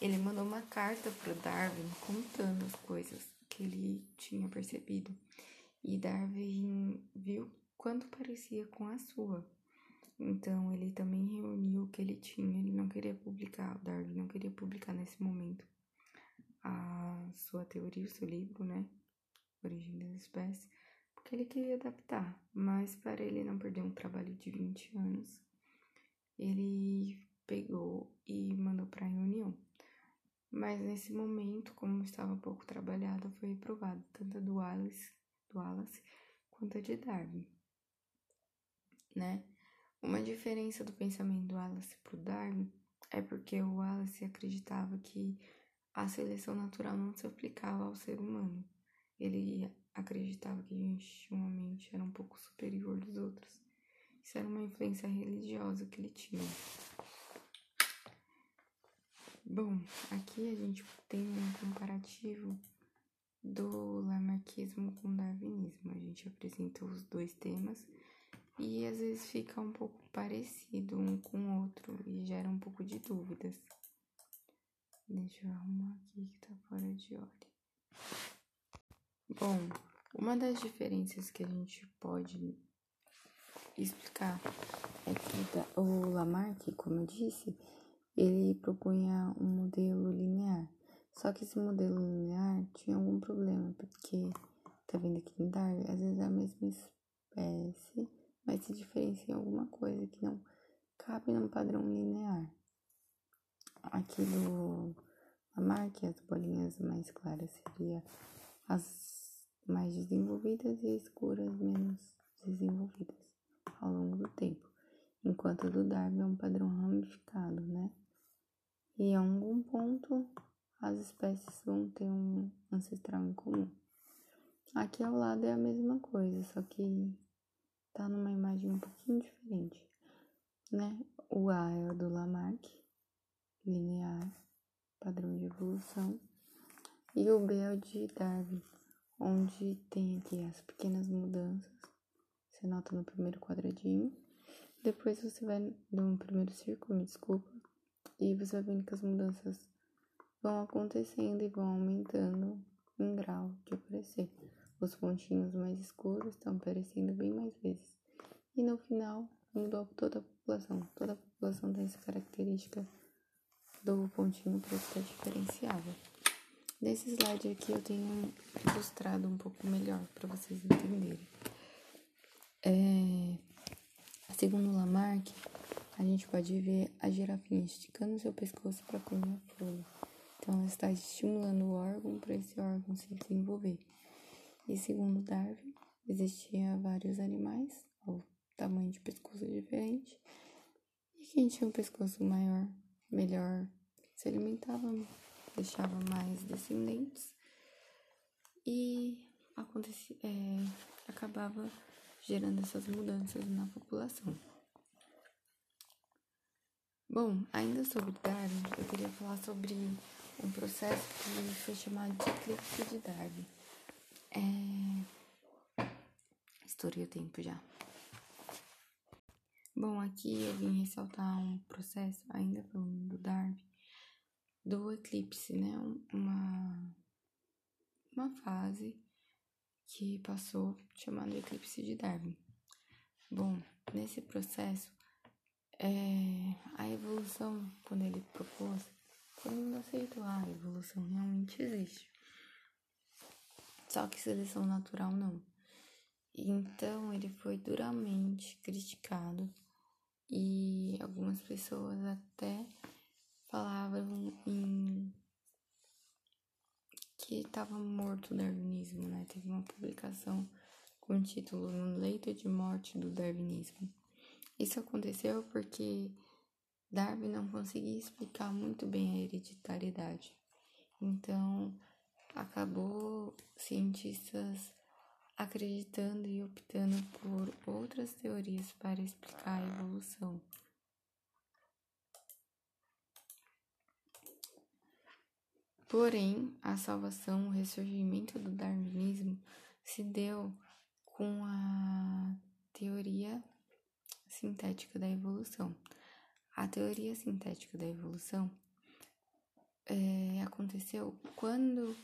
Ele mandou uma carta para Darwin contando as coisas que ele tinha percebido. E Darwin viu quanto parecia com a sua. Então ele também reuniu o que ele tinha. Ele não queria publicar, o Darwin não queria publicar nesse momento a sua teoria, o seu livro, né? Origem das espécies, porque ele queria adaptar. Mas para ele não perder um trabalho de 20 anos, ele pegou e mandou para a reunião. Mas nesse momento, como estava pouco trabalhada, foi reprovada tanto a do Wallace, do Wallace quanto a de Darwin. Né? Uma diferença do pensamento do Wallace para o Darwin é porque o Wallace acreditava que a seleção natural não se aplicava ao ser humano. Ele acreditava que uma mente era um pouco superior dos outros. Isso era uma influência religiosa que ele tinha. Bom, aqui a gente tem um comparativo do lamarquismo com o darwinismo. A gente apresenta os dois temas e às vezes fica um pouco parecido um com o outro e gera um pouco de dúvidas. Deixa eu arrumar aqui que tá fora de ordem. Bom, uma das diferenças que a gente pode explicar é que o Lamarck, como eu disse, ele propunha um modelo linear. Só que esse modelo linear tinha algum problema, porque tá vendo aqui em Darwin, às vezes é a mesma espécie, mas se diferencia em alguma coisa que não cabe num padrão linear. Aqui do Lamarck, as bolinhas mais claras seria as mais desenvolvidas e escuras menos desenvolvidas ao longo do tempo, enquanto a do Darwin é um padrão ramificado, né? E em algum ponto as espécies vão ter um ancestral em comum. Aqui ao lado é a mesma coisa, só que tá numa imagem um pouquinho diferente, né? O A é o do Lamarck, linear, padrão de evolução, e o B é o de Darwin, onde tem aqui as pequenas mudanças, você nota no primeiro quadradinho, depois você vai no primeiro círculo, me desculpa, e você vai vendo que as mudanças vão acontecendo e vão aumentando em grau de aparecer. Os pontinhos mais escuros estão aparecendo bem mais vezes. E no final, mudou toda a população. Toda a população tem essa característica do pontinho preto que é diferenciável. Nesse slide aqui eu tenho ilustrado um pouco melhor para vocês entenderem. É, segundo Lamarck, a gente pode ver a girafinha esticando seu pescoço para comer a folha. Então, ela está estimulando o órgão para esse órgão se desenvolver. E segundo Darwin, existiam vários animais, ou tamanho de pescoço diferente, e quem tinha um pescoço maior, melhor se alimentava, deixava mais descendentes e acontecia, é, acabava gerando essas mudanças na população. Bom, ainda sobre Darwin, eu queria falar sobre um processo que foi chamado de eclipse de Darwin. É... Estourei o tempo já. Bom, aqui eu vim ressaltar um processo, ainda falando do Darwin, do eclipse, né? Uma, uma fase que passou chamado eclipse de Darwin. Bom, nesse processo, é, a evolução, quando ele propôs, todo mundo aceitou, ah, a evolução realmente existe. Só que seleção natural não. Então ele foi duramente criticado e algumas pessoas até falavam em que estava morto o darwinismo, né? Teve uma publicação com o título No leito de morte do darwinismo. Isso aconteceu porque Darwin não conseguia explicar muito bem a hereditariedade. Então, acabou cientistas acreditando e optando por outras teorias para explicar a evolução. Porém, a salvação, o ressurgimento do darwinismo se deu com a teoria sintética da evolução. A teoria sintética da evolução é, aconteceu quando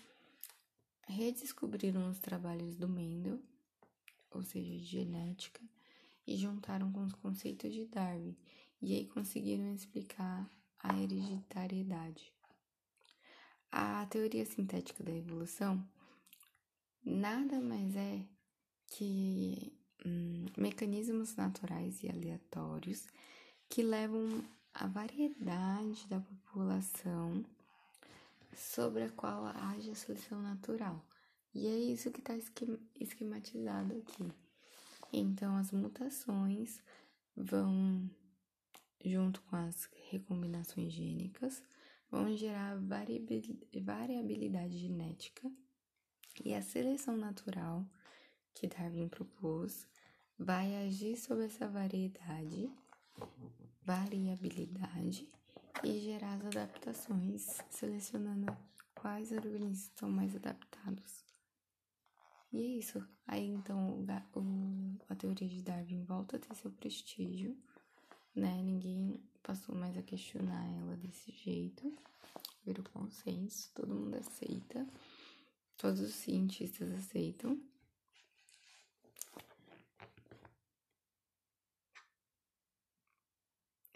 redescobriram os trabalhos do Mendel, ou seja, de genética, e juntaram com os conceitos de Darwin, e aí conseguiram explicar a hereditariedade. A teoria sintética da evolução nada mais é que hum, mecanismos naturais e aleatórios que levam a variedade da população sobre a qual age a seleção natural. E é isso que está esquematizado aqui. Então, as mutações vão, junto com as recombinações gênicas, vão gerar variabilidade genética e a seleção natural que Darwin propôs vai agir sobre essa variedade, variabilidade e gerar as adaptações, selecionando quais organismos estão mais adaptados. E é isso. Aí então o, a teoria de Darwin volta a ter seu prestígio, né? Ninguém passou mais a questionar ela desse jeito. Virou consenso, todo mundo aceita, todos os cientistas aceitam.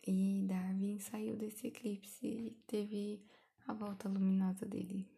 E Darwin saiu desse eclipse e teve a volta luminosa dele.